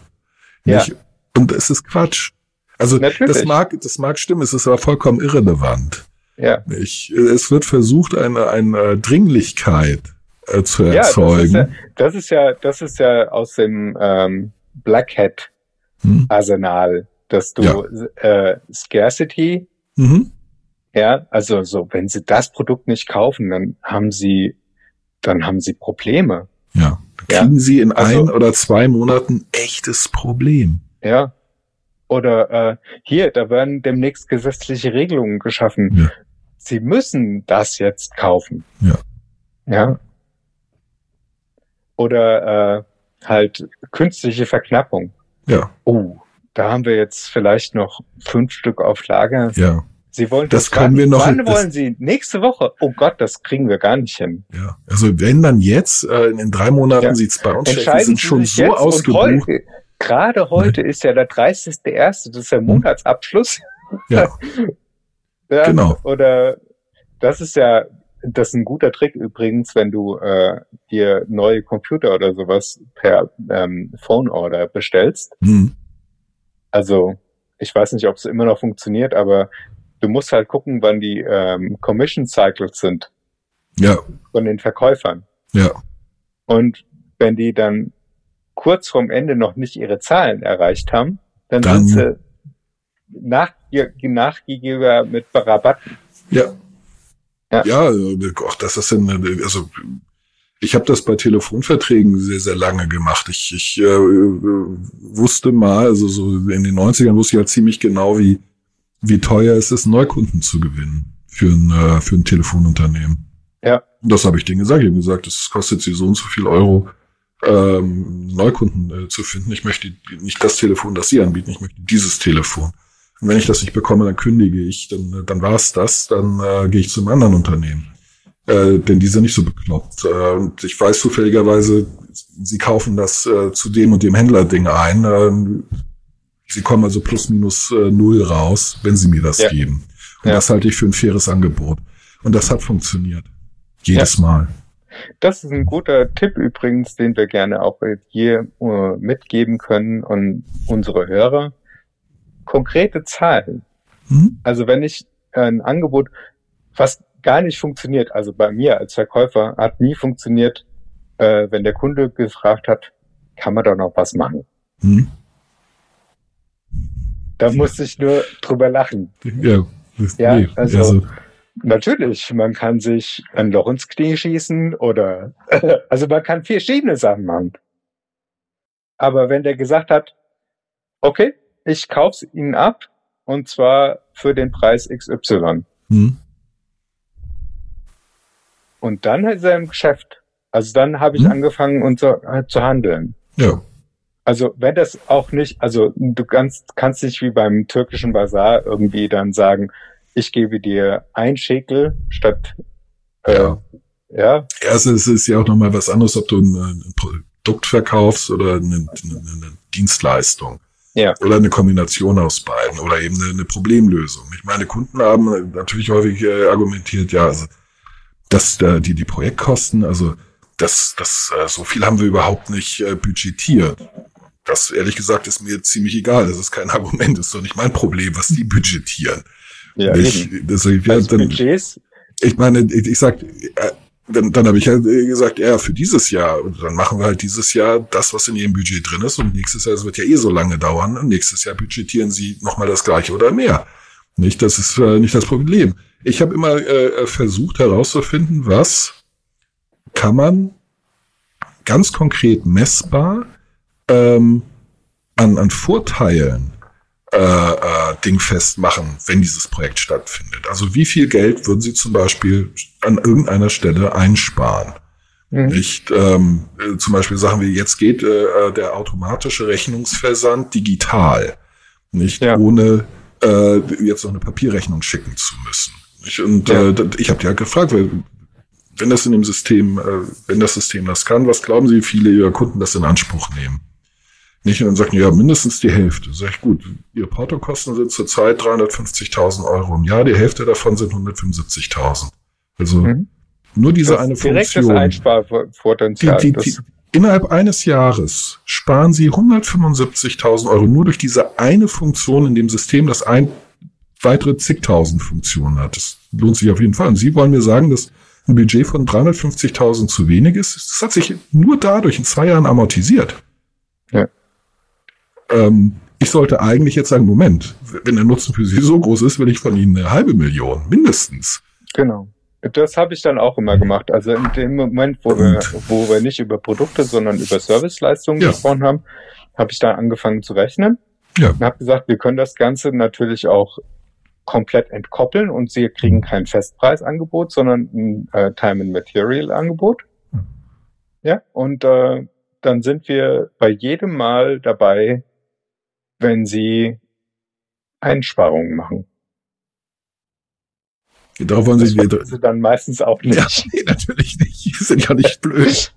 C: Ja.
B: Nicht? Und es ist Quatsch. Also
C: Natürlich.
B: das mag, das mag stimmen, es ist aber vollkommen irrelevant.
C: Ja.
B: Ich, äh, es wird versucht, eine, eine Dringlichkeit äh, zu
C: Ja, das ist
B: erzeugen.
C: ja, das ist ja, das ist ja aus dem ähm, Black Hat
B: Hm?
C: Arsenal, dass du
B: Ja.
C: äh, Scarcity,
B: Mhm.
C: ja, also so, wenn sie das Produkt nicht kaufen, dann haben sie, dann haben sie Probleme,
B: Ja. Dann
C: Ja.
B: kriegen sie in
C: Also-
B: ein oder zwei Monaten echtes Problem.
C: ja. Oder äh, hier, da werden demnächst gesetzliche Regelungen geschaffen.
B: Ja.
C: Sie müssen das jetzt kaufen.
B: Ja.
C: Ja. Oder äh, halt künstliche Verknappung.
B: Ja,
C: Oh, da haben wir jetzt vielleicht noch fünf Stück auf Lager.
B: ja,
C: Sie wollen
B: Das
C: wann,
B: können wir noch-
C: Wann
B: das-
C: wollen Sie? Nächste Woche? Oh Gott, das kriegen wir gar nicht hin.
B: ja. Also wenn dann jetzt, äh, in drei Monaten
C: Ja.
B: sieht's bei uns. Wir
C: Entscheiden
B: sind schon so ausgebucht.
C: heute, gerade heute ist ja der 30.01., das ist der Monatsabschluss.
B: Ja. *laughs*
C: Ja,
B: Genau.
C: Oder das ist ja, das ist ein guter Trick übrigens, wenn du äh, dir neue Computer oder sowas per ähm, Phone Order bestellst.
B: Hm.
C: Also ich weiß nicht, ob es immer noch funktioniert, aber du musst halt gucken, wann die ähm, Commission Cycles sind
B: Ja,
C: von den Verkäufern.
B: ja,
C: Und wenn die dann kurz vorm Ende noch nicht ihre Zahlen erreicht haben, dann,
B: Dann-
C: sind sie nach, nachgegeber mit Rabatten.
B: ja.
C: Ja.
B: Ja, äh, auch das ist ein, also ich habe das bei Telefonverträgen sehr, sehr lange gemacht. Ich, ich äh, wusste mal, also so in den 90ern wusste ich halt ziemlich genau, wie, wie teuer es ist, Neukunden zu gewinnen für ein, äh, für ein Telefonunternehmen.
C: Ja.
B: Und das habe ich denen gesagt. Ich habe gesagt, es kostet sie so und so viel Euro, ähm, Neukunden äh, zu finden. Ich möchte nicht das Telefon, das sie anbieten, ich möchte dieses Telefon. Und wenn ich das nicht bekomme, dann kündige ich, dann, dann war es das, dann äh, gehe ich zum anderen Unternehmen. Äh, denn die sind nicht so bekloppt. Äh, und ich weiß zufälligerweise, sie kaufen das äh, zu dem und dem Händlerding ein. Äh, sie kommen also plus minus äh, null raus, wenn sie mir das
C: Ja.
B: geben. Und
C: Ja.
B: das halte ich für ein faires Angebot. Und das hat funktioniert. Jedes Mal.
C: Das ist ein guter Tipp übrigens, den wir gerne auch hier äh, mitgeben können und unsere Hörer. Konkrete Zahlen.
B: Hm?
C: Also wenn ich ein Angebot, was gar nicht funktioniert, also bei mir als Verkäufer hat nie funktioniert, äh, wenn der Kunde gefragt hat, kann man da noch was machen?
B: Hm?
C: Da musste ich nur drüber lachen.
B: Ja, das,
C: Ja,
B: nee,
C: also- Natürlich, man kann sich ein Loch ins Knie schießen oder *laughs* also man kann verschiedene Sachen machen. Aber wenn der gesagt hat, okay, ich kauf's Ihnen ab und zwar für den Preis XY
B: hm?
C: und dann ist er im Geschäft. Also dann habe ich
B: Hm.
C: angefangen und so, äh, zu handeln.
B: ja,
C: Also wenn das auch nicht, also du kannst, kannst nicht wie beim türkischen Bazar irgendwie dann sagen, ich gebe dir ein Schekel statt äh,
B: Ja.
C: Ja.
B: Erst es ist ja auch nochmal was anderes, ob du ein, ein Produkt verkaufst oder eine, eine, eine Dienstleistung.
C: Ja.
B: Oder eine Kombination aus beiden oder eben eine, eine Problemlösung. Ich meine, Kunden haben natürlich häufig äh, argumentiert, ja, also, dass äh, die, die Projektkosten, also das, das, äh, so viel haben wir überhaupt nicht äh, budgetiert. Das, ehrlich gesagt, ist mir ziemlich egal. Das ist kein *laughs* Argument. Das ist doch nicht mein Problem, was die budgetieren.
C: Ja,
B: ich, das, ja,
C: Also
B: dann,
C: Budgets,
B: ich meine, ich, ich sag, äh, dann, dann habe ich halt äh, gesagt, ja, für dieses Jahr, und dann machen wir halt dieses Jahr das, was in ihrem Budget drin ist, und nächstes Jahr, es wird ja eh so lange dauern, und nächstes Jahr budgetieren sie nochmal das gleiche oder mehr. Nicht, das ist äh, nicht das Problem. Ich habe immer äh, versucht herauszufinden, was kann man ganz konkret messbar ähm, an, an Vorteilen äh, äh, dingfest machen, wenn dieses Projekt stattfindet. Also wie viel Geld würden Sie zum Beispiel an irgendeiner Stelle einsparen?
C: Mhm.
B: Nicht ähm, äh, zum Beispiel sagen wir, jetzt geht äh, der automatische Rechnungsversand digital, nicht
C: Ja.
B: ohne äh, jetzt noch eine Papierrechnung schicken zu müssen. Nicht? Und
C: Ja.
B: äh, ich habe ja gefragt, weil, wenn das in dem System, äh, wenn das System das kann, was glauben Sie, wie viele Ihrer Kunden das in Anspruch nehmen? Nicht? Und dann sagten, ja, mindestens die Hälfte. Sag ich, gut, Ihre Portokosten sind zurzeit 350.000 Euro im Jahr, die Hälfte davon sind 175.000. Also
C: Mhm.
B: nur diese
C: das
B: eine Funktion. Die,
C: Einsparpotenzial.
B: die,
C: das,
B: die, innerhalb eines Jahres sparen Sie 175.000 Euro nur durch diese eine Funktion in dem System, das ein weitere zigtausend Funktionen hat. Das lohnt sich auf jeden Fall. Und Sie wollen mir sagen, dass ein Budget von 350.000 zu wenig ist? Das hat sich nur dadurch in zwei Jahren amortisiert.
C: Ja.
B: Ähm, ich sollte eigentlich jetzt sagen, Moment, wenn der Nutzen für Sie so groß ist, will ich von Ihnen eine halbe Million, mindestens.
C: genau. Das habe ich dann auch immer gemacht. Also in dem Moment, wo wir, wo wir nicht über Produkte, sondern über Serviceleistungen
B: Ja.
C: gesprochen haben, habe ich dann angefangen zu rechnen
B: Ja.
C: und habe gesagt, wir können das Ganze natürlich auch komplett entkoppeln und Sie kriegen kein Festpreisangebot, sondern ein äh, Time and Material Angebot.
B: Mhm.
C: Ja, und äh, dann sind wir bei jedem Mal dabei, wenn Sie Einsparungen machen.
B: Darauf wollen
C: Das
B: Sie,
C: wollen Sie dann meistens auch nicht.
B: Ja, nee, natürlich nicht. Die sind ja nicht blöd.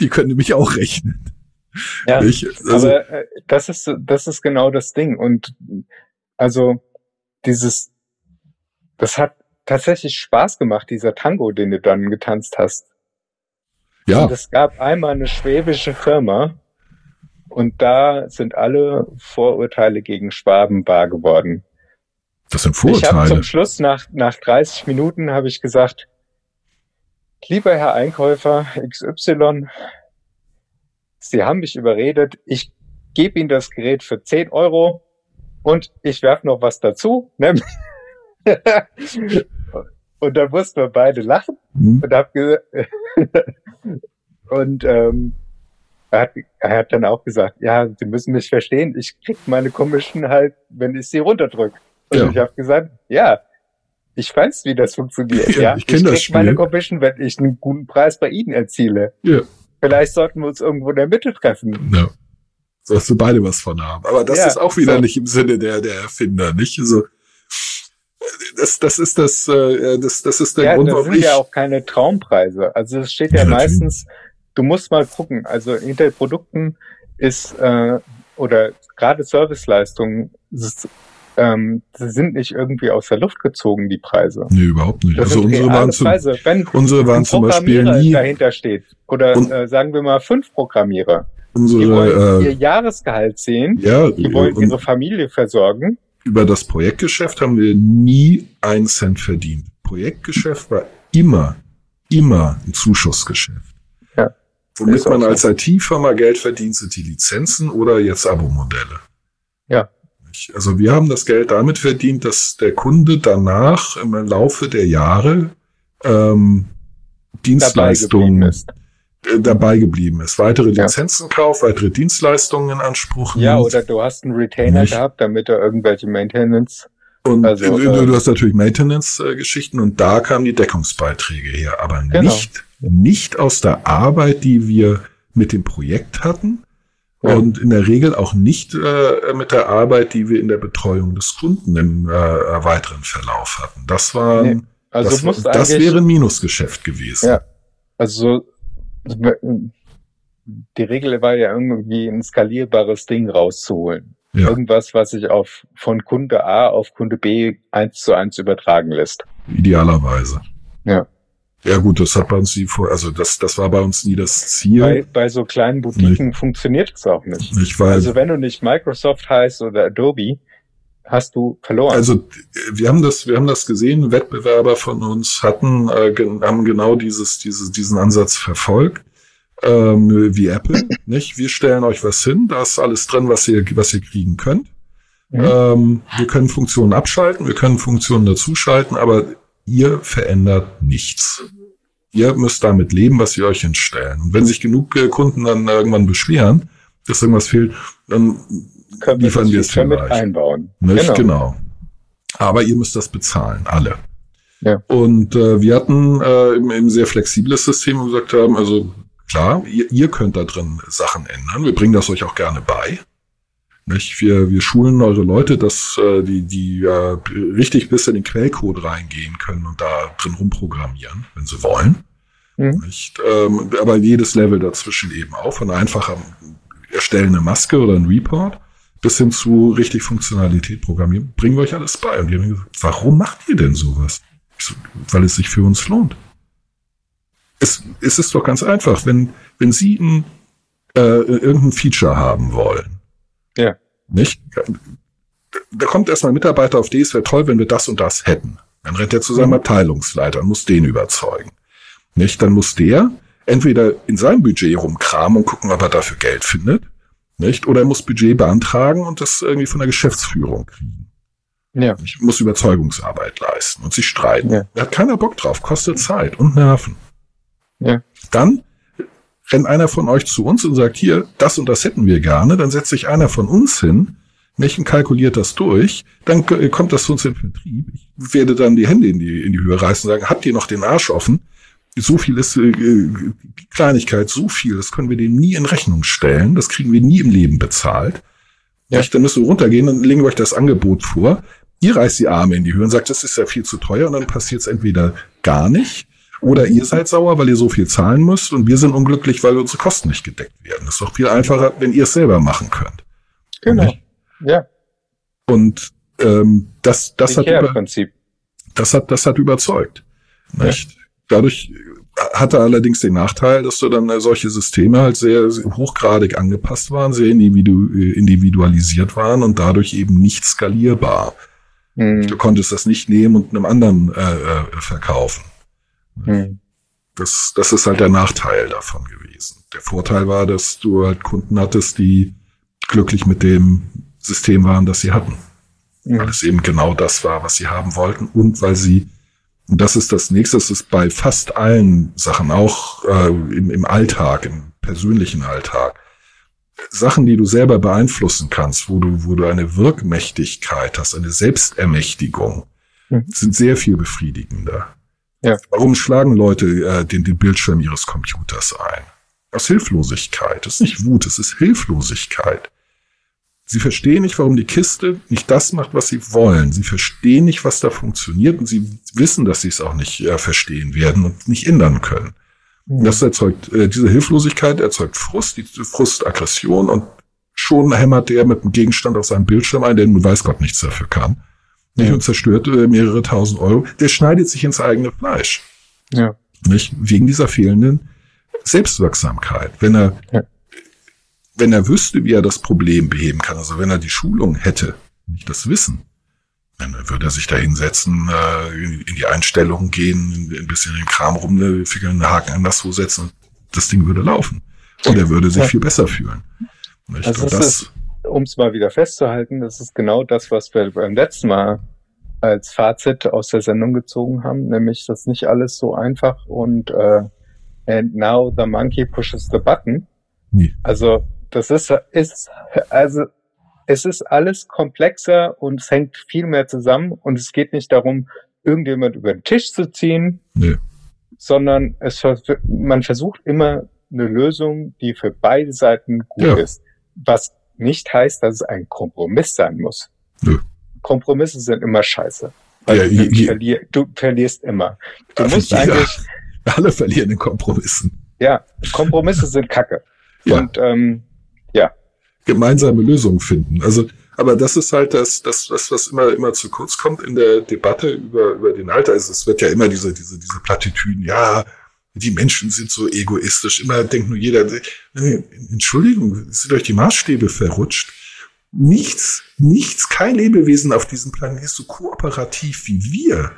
B: Die können nämlich auch rechnen.
C: Ja,
B: Nicht? Also,
C: aber äh, das ist das ist genau das Ding und also dieses das hat tatsächlich Spaß gemacht dieser Tango, den du dann getanzt hast.
B: ja,
C: Und es gab einmal eine schwäbische Firma und da sind alle Vorurteile gegen Schwaben wahr geworden.
B: das sind
C: Ich habe
B: Vorurteile.
C: zum Schluss nach nach 30 Minuten habe ich gesagt, lieber Herr Einkäufer XY, Sie haben mich überredet, ich gebe Ihnen das Gerät für 10 Euro und ich werfe noch was dazu. nämlich- *laughs* und dann mussten wir beide lachen
B: Hm?
C: und hab *laughs* und ähm, er hat, er hat dann auch gesagt, ja, Sie müssen mich verstehen, ich krieg meine Commission halt, wenn ich sie runterdrück. Und
B: Ja.
C: ich habe gesagt, ja, ich weiß, wie das funktioniert.
B: Ja,
C: Ja,
B: ich kenn das
C: krieg meine
B: Spiel.
C: Commission, wenn ich einen guten Preis bei Ihnen erziele.
B: Ja.
C: Vielleicht sollten wir uns irgendwo in der Mitte treffen.
B: Ja. So, dass wir beide was von haben. Aber das
C: Ja,
B: ist auch wieder
C: so.
B: nicht im Sinne der, der Erfinder, nicht? Also, das, das ist das, äh, das, das ist der
C: Ja,
B: Grund,
C: das
B: warum
C: sind
B: ich,
C: ja auch keine Traumpreise. Also es steht ja,
B: Ja,
C: meistens, du musst mal gucken, also hinter den Produkten ist, äh, oder gerade Serviceleistungen, ist, ähm, sie sind nicht irgendwie aus der Luft gezogen, die Preise.
B: nee, überhaupt nicht.
C: Das
B: Also unsere waren, zum,
C: Preise. Wenn
B: unsere waren zum Beispiel nie,
C: dahinter steht, oder äh, sagen wir mal fünf Programmierer, die wollen
B: unsere,
C: ihr
B: äh,
C: Jahresgehalt sehen,
B: ja,
C: die wollen
B: und
C: ihre Familie versorgen.
B: über das Projektgeschäft haben wir nie einen Cent verdient. Projektgeschäft war immer, immer ein Zuschussgeschäft.
C: Ja,
B: Womit man als IT-Firma Geld verdient, sind die Lizenzen oder jetzt Abo-Modelle.
C: Ja.
B: Also wir haben das Geld damit verdient, dass der Kunde danach im Laufe der Jahre ähm,
C: Dabei geblieben
B: Dienstleistungen
C: ist.
B: äh, dabei geblieben ist. Weitere
C: Ja.
B: Lizenzen kauft, weitere Dienstleistungen in Anspruch
C: Ja,
B: nimmt.
C: oder du hast einen Retainer
B: Nicht.
C: gehabt, damit er irgendwelche Maintenance
B: Und
C: Also,
B: du,
C: äh,
B: du hast natürlich Maintenance-Geschichten und da kamen die Deckungsbeiträge her, aber
C: Genau.
B: nicht, nicht aus der Arbeit, die wir mit dem Projekt hatten
C: Ja.
B: und in der Regel auch nicht äh, mit der Arbeit, die wir in der Betreuung des Kunden im äh, weiteren Verlauf hatten. Das waren
C: Nee. Also
B: das, das wäre ein Minusgeschäft gewesen.
C: Ja. also die Regel war ja irgendwie ein skalierbares Ding rauszuholen.
B: Ja.
C: Irgendwas, was sich auf von Kunde A auf Kunde B eins zu eins übertragen lässt.
B: Idealerweise.
C: Ja.
B: Ja gut, das hat bei uns nie vor, also das, das war bei uns nie das Ziel.
C: Bei, bei so kleinen Boutiquen funktioniert es auch nicht.
B: nicht, weil,
C: Also wenn du nicht Microsoft heißt oder Adobe, hast du verloren.
B: also wir haben das, wir haben das gesehen, Wettbewerber von uns hatten, äh, haben genau dieses, dieses, diesen Ansatz verfolgt. Ähm, wie Apple, *laughs* nicht? Wir stellen euch was hin, da ist alles drin, was ihr, was ihr kriegen könnt.
C: Mhm.
B: Ähm, wir können Funktionen abschalten, wir können Funktionen dazuschalten, aber ihr verändert nichts. Ihr müsst damit leben, was wir euch hinstellen. Und wenn sich genug Kunden dann irgendwann beschweren, dass irgendwas fehlt, dann
C: können wir
B: liefern wir es
C: Feature mit
B: vielleicht.
C: einbauen.
B: Nicht? Genau. Aber ihr müsst das bezahlen, alle.
C: Ja.
B: Und äh, wir hatten äh, eben ein sehr flexibles System, wo wir gesagt haben, also klar, ihr, ihr könnt da drin Sachen ändern. Wir bringen das euch auch gerne bei. Nicht? Wir, wir schulen eure Leute, dass äh, die, die äh, richtig bis in den Quellcode reingehen können und da drin rumprogrammieren, wenn sie wollen.
C: Mhm.
B: Nicht? Ähm, aber jedes Level dazwischen eben auch, von einfacher erstellen eine Maske oder ein Report bis hin zu richtig Funktionalität programmieren, bringen wir euch alles bei. Und die haben gesagt, warum macht ihr denn sowas? So, weil es sich für uns lohnt. Es, es ist doch ganz einfach, wenn, wenn Sie ein, äh, irgendein Feature haben wollen,
C: Ja.
B: nicht? Da kommt erstmal ein Mitarbeiter auf die, es wäre toll, wenn wir das und das hätten. Dann rennt er zu seinem Abteilungsleiter und muss den überzeugen. Nicht? Dann muss der entweder in seinem Budget rumkramen und gucken, ob er dafür Geld findet. Nicht? Oder er muss Budget beantragen und das irgendwie von der Geschäftsführung kriegen.
C: Ja.
B: Ich muss Überzeugungsarbeit leisten und sich streiten.
C: Ja.
B: Da hat keiner Bock drauf, kostet Zeit und Nerven.
C: Ja.
B: Dann rennt einer von euch zu uns und sagt, hier, das und das hätten wir gerne. Dann setzt sich einer von uns hin, und kalkuliert das durch. Dann kommt das zu uns im Vertrieb. Ich werde dann die Hände in die, in die Höhe reißen und sagen, habt ihr noch den Arsch offen? So viel ist äh, Kleinigkeit, so viel, das können wir dem nie in Rechnung stellen. Das kriegen wir nie im Leben bezahlt.
C: Ja.
B: Dann müssen wir runtergehen, dann legen wir euch das Angebot vor. Ihr reißt die Arme in die Höhe und sagt, das ist ja viel zu teuer und dann passiert es entweder gar nicht oder ihr seid sauer, weil ihr so viel zahlen müsst und wir sind unglücklich, weil unsere Kosten nicht gedeckt werden. Das ist doch viel einfacher, wenn ihr es selber machen könnt.
C: Genau. Ja.
B: Und ähm, das, das, hat über, das, hat, das hat überzeugt. Nicht? Dadurch hatte allerdings den Nachteil, dass du dann äh, solche Systeme halt sehr, sehr hochgradig angepasst waren, sehr individu äh, individualisiert waren und dadurch eben nicht skalierbar. Du
C: Hm.
B: konntest das nicht nehmen und einem anderen äh, äh, verkaufen.
C: Hm.
B: Das, das ist halt der Nachteil davon gewesen. Der Vorteil war, dass du halt Kunden hattest, die glücklich mit dem System waren, das sie hatten. Weil
C: Hm.
B: es eben genau das war, was sie haben wollten und weil sie, und das ist das nächste, das ist bei fast allen Sachen, auch äh, im, im Alltag, im persönlichen Alltag, Sachen, die du selber beeinflussen kannst, wo du, wo du eine Wirkmächtigkeit hast, eine Selbstermächtigung,
C: Mhm.
B: sind sehr viel befriedigender.
C: Ja.
B: Warum schlagen Leute äh, den, den Bildschirm ihres Computers ein? Aus Hilflosigkeit. Das ist nicht Wut, es ist Hilflosigkeit. Sie verstehen nicht, warum die Kiste nicht das macht, was sie wollen. Sie verstehen nicht, was da funktioniert und sie wissen, dass sie es auch nicht äh, verstehen werden und nicht ändern können.
C: Hm.
B: Das erzeugt, äh, diese Hilflosigkeit erzeugt Frust, die Frust, Aggression und schon hämmert der mit einem Gegenstand auf seinem Bildschirm ein, der nun weiß Gott nichts dafür kann. Nicht
C: Ja.
B: und zerstört äh, mehrere tausend Euro. Der schneidet sich ins eigene Fleisch.
C: Ja.
B: Nicht? Wegen dieser fehlenden Selbstwirksamkeit. Wenn er,
C: Ja.
B: wenn er wüsste, wie er das Problem beheben kann, also wenn er die Schulung hätte, nicht das Wissen, dann würde er sich da hinsetzen, äh, in die Einstellungen gehen, ein bisschen in den Kram rumfickeln, einen Haken anderswo setzen und das Ding würde laufen. Und er würde sich viel besser fühlen. Nicht?
C: Also
B: das,
C: Um es mal wieder festzuhalten, das ist genau das, was wir beim letzten Mal als Fazit aus der Sendung gezogen haben, nämlich das nicht alles so einfach und äh, and now the monkey pushes the button.
B: Nee.
C: Also das ist ist also es ist alles komplexer und es hängt viel mehr zusammen und es geht nicht darum, irgendjemand über den Tisch zu ziehen,
B: Nee.
C: sondern es man versucht immer eine Lösung, die für beide Seiten gut
B: Ja.
C: ist. Was nicht heißt, dass es ein Kompromiss sein muss.
B: Nö.
C: Kompromisse sind immer scheiße.
B: Ja, je-
C: du,
B: je-
C: verlier, du verlierst immer. Du
B: Also
C: musst eigentlich, *laughs*
B: Alle verlieren in Kompromissen.
C: ja, Kompromisse sind Kacke.
B: Ja.
C: Und ähm,
B: gemeinsame Lösungen finden. Also, aber das ist halt das, das, das, was immer, immer zu kurz kommt in der Debatte über, über den Alter. Also es wird ja immer diese, diese, diese Plattitüden, ja, die Menschen sind so egoistisch. Immer denkt nur jeder, äh, Entschuldigung, sind euch die Maßstäbe verrutscht? Nichts, nichts, kein Lebewesen auf diesem Planeten ist so kooperativ wie wir.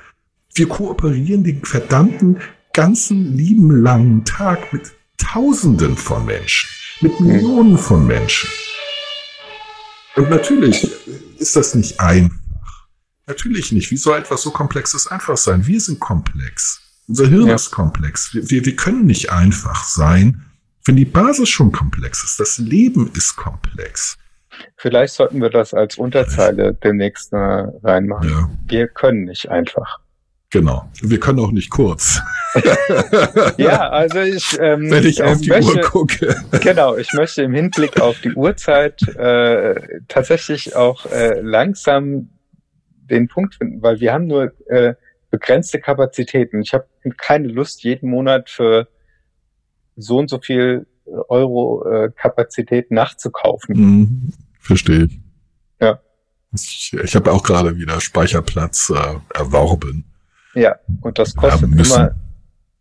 B: Wir kooperieren den verdammten ganzen lieben langen Tag mit Tausenden von Menschen, mit Millionen von Menschen. Und natürlich ist das nicht einfach. Natürlich nicht. Wie soll etwas so Komplexes einfach sein? Wir sind komplex. Unser Hirn
C: Ja.
B: ist komplex. Wir, wir, wir können nicht einfach sein, wenn die Basis schon komplex ist. Das Leben ist komplex.
C: Vielleicht sollten wir das als Unterzeile demnächst mal reinmachen.
B: Ja,
C: Wir können nicht einfach.
B: genau. Wir können auch nicht kurz. *laughs*
C: Ja, also ich, ähm,
B: Wenn ich auf die
C: möchte,
B: Uhr gucke.
C: Genau, ich möchte im Hinblick auf die Uhrzeit äh, tatsächlich auch äh, langsam den Punkt finden, weil wir haben nur äh, begrenzte Kapazitäten. Ich habe keine Lust, jeden Monat für so und so viel Euro äh, Kapazität nachzukaufen.
B: Hm, verstehe ich.
C: Ja.
B: Ich, ich habe auch gerade wieder Speicherplatz äh, erworben.
C: Ja, und das kostet immer,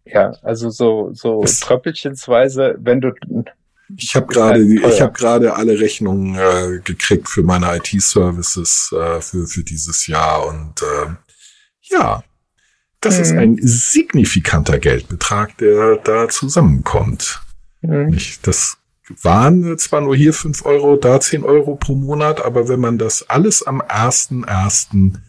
C: ja, also so so
B: Das-
C: tröppelchensweise, wenn du
B: Ich habe gerade,
C: teuer.
B: ich habe gerade alle Rechnungen äh, gekriegt für meine IT-Services äh, für für dieses Jahr und äh, ja, das ist
C: Mhm.
B: ein signifikanter Geldbetrag, der da zusammenkommt.
C: hm,
B: Nicht? Das waren zwar nur hier fünf Euro, da zehn Euro pro Monat, aber wenn man das alles am ersten ersten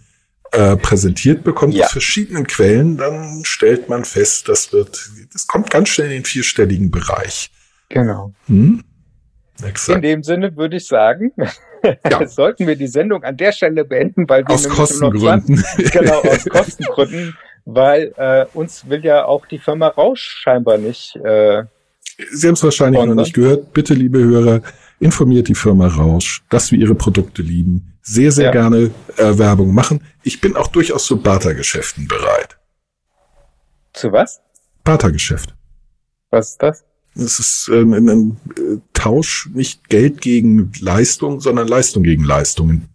B: äh, präsentiert bekommt
C: Ja.
B: aus verschiedenen Quellen, dann stellt man fest, das wird, das kommt ganz schnell in den vierstelligen Bereich.
C: genau.
B: Hm?
C: In
B: Exakt.
C: dem Sinne würde ich sagen,
B: Ja. *laughs*
C: sollten wir die Sendung an der Stelle beenden, weil wir
B: Aus
C: nämlich nur noch 20
B: Kostengründen.
C: genau, *laughs* aus Kostengründen, weil äh, uns will ja auch die Firma Rausch scheinbar nicht. Äh,
B: Sie haben es wahrscheinlich noch nicht gehört. Bitte, liebe Hörer, informiert die Firma Rausch, dass wir ihre Produkte lieben. Sehr, sehr
C: Ja.
B: gerne äh, Werbung machen. Ich bin auch durchaus zu Bartergeschäften bereit.
C: zu was?
B: Bartergeschäft.
C: Was ist das?
B: Es ist ähm, ein, ein äh, Tausch, nicht Geld gegen Leistung, sondern Leistung gegen Leistungen.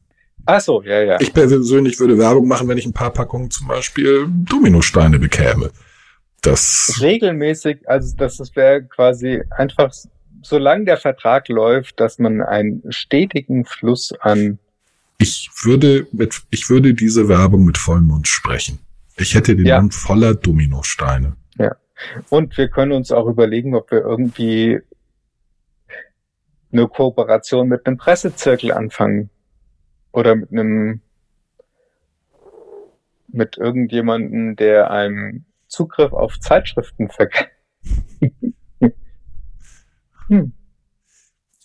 C: Ach so, ja, ja.
B: Ich persönlich würde Werbung machen, wenn ich ein paar Packungen zum Beispiel Dominosteine bekäme. Das,
C: Regelmäßig, also das wäre quasi einfach, solange der Vertrag läuft, dass man einen stetigen Fluss an
B: ich würde mit, ich würde diese Werbung mit vollem Mund sprechen. Ich hätte den
C: Ja.
B: Mund voller Dominosteine.
C: Und wir können uns auch überlegen, ob wir irgendwie eine Kooperation mit einem Pressezirkel anfangen. Oder mit einem, mit irgendjemanden, der einem Zugriff auf Zeitschriften vergibt. *laughs* hm.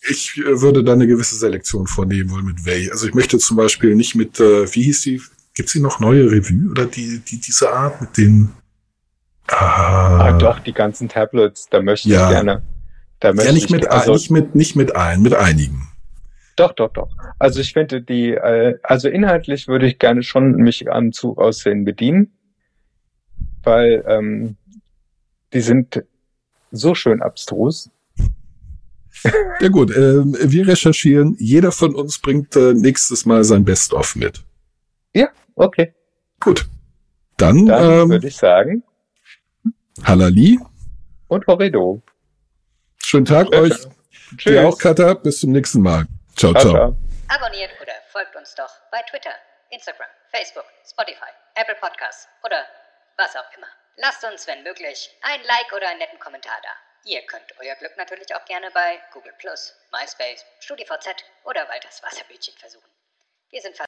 B: Ich äh, würde da eine gewisse Selektion vornehmen wollen mit welch. Also ich möchte zum Beispiel nicht mit, äh, wie hieß die, gibt's die noch neue Revue oder die, die diese Art mit den
C: Ah,
B: ah,
C: doch, die ganzen Tablets, da möchte
B: Ja.
C: ich gerne. Da möchte
B: ja, nicht
C: ich,
B: mit,
C: also,
B: nicht mit, nicht mit allen, mit einigen.
C: Doch, doch, doch. Also ich finde die, äh, also inhaltlich würde ich gerne schon mich am Zugaussehen bedienen, weil ähm, die sind so schön abstrus.
B: Ja gut, ähm, wir recherchieren. Jeder von uns bringt äh, nächstes Mal sein Best-of mit.
C: Okay,
B: Gut. Dann,
C: dann
B: ähm,
C: würde ich sagen,
B: Halali.
C: und Horrido.
B: Schönen Tag
C: Sehr
B: euch.
C: schön.
B: Dir auch, Katha. Bis zum nächsten Mal. Ciao,
C: Ciao,
B: ciao.
C: ciao.
D: Abonniert oder folgt uns doch bei Twitter, Instagram, Facebook, Spotify, Apple Podcasts oder was auch immer. Lasst uns, wenn möglich, ein Like oder einen netten Kommentar da. Ihr könnt euer Glück natürlich auch gerne bei Google MySpace, StudiVZ oder Walters Wasserbütchen versuchen. Wir sind fast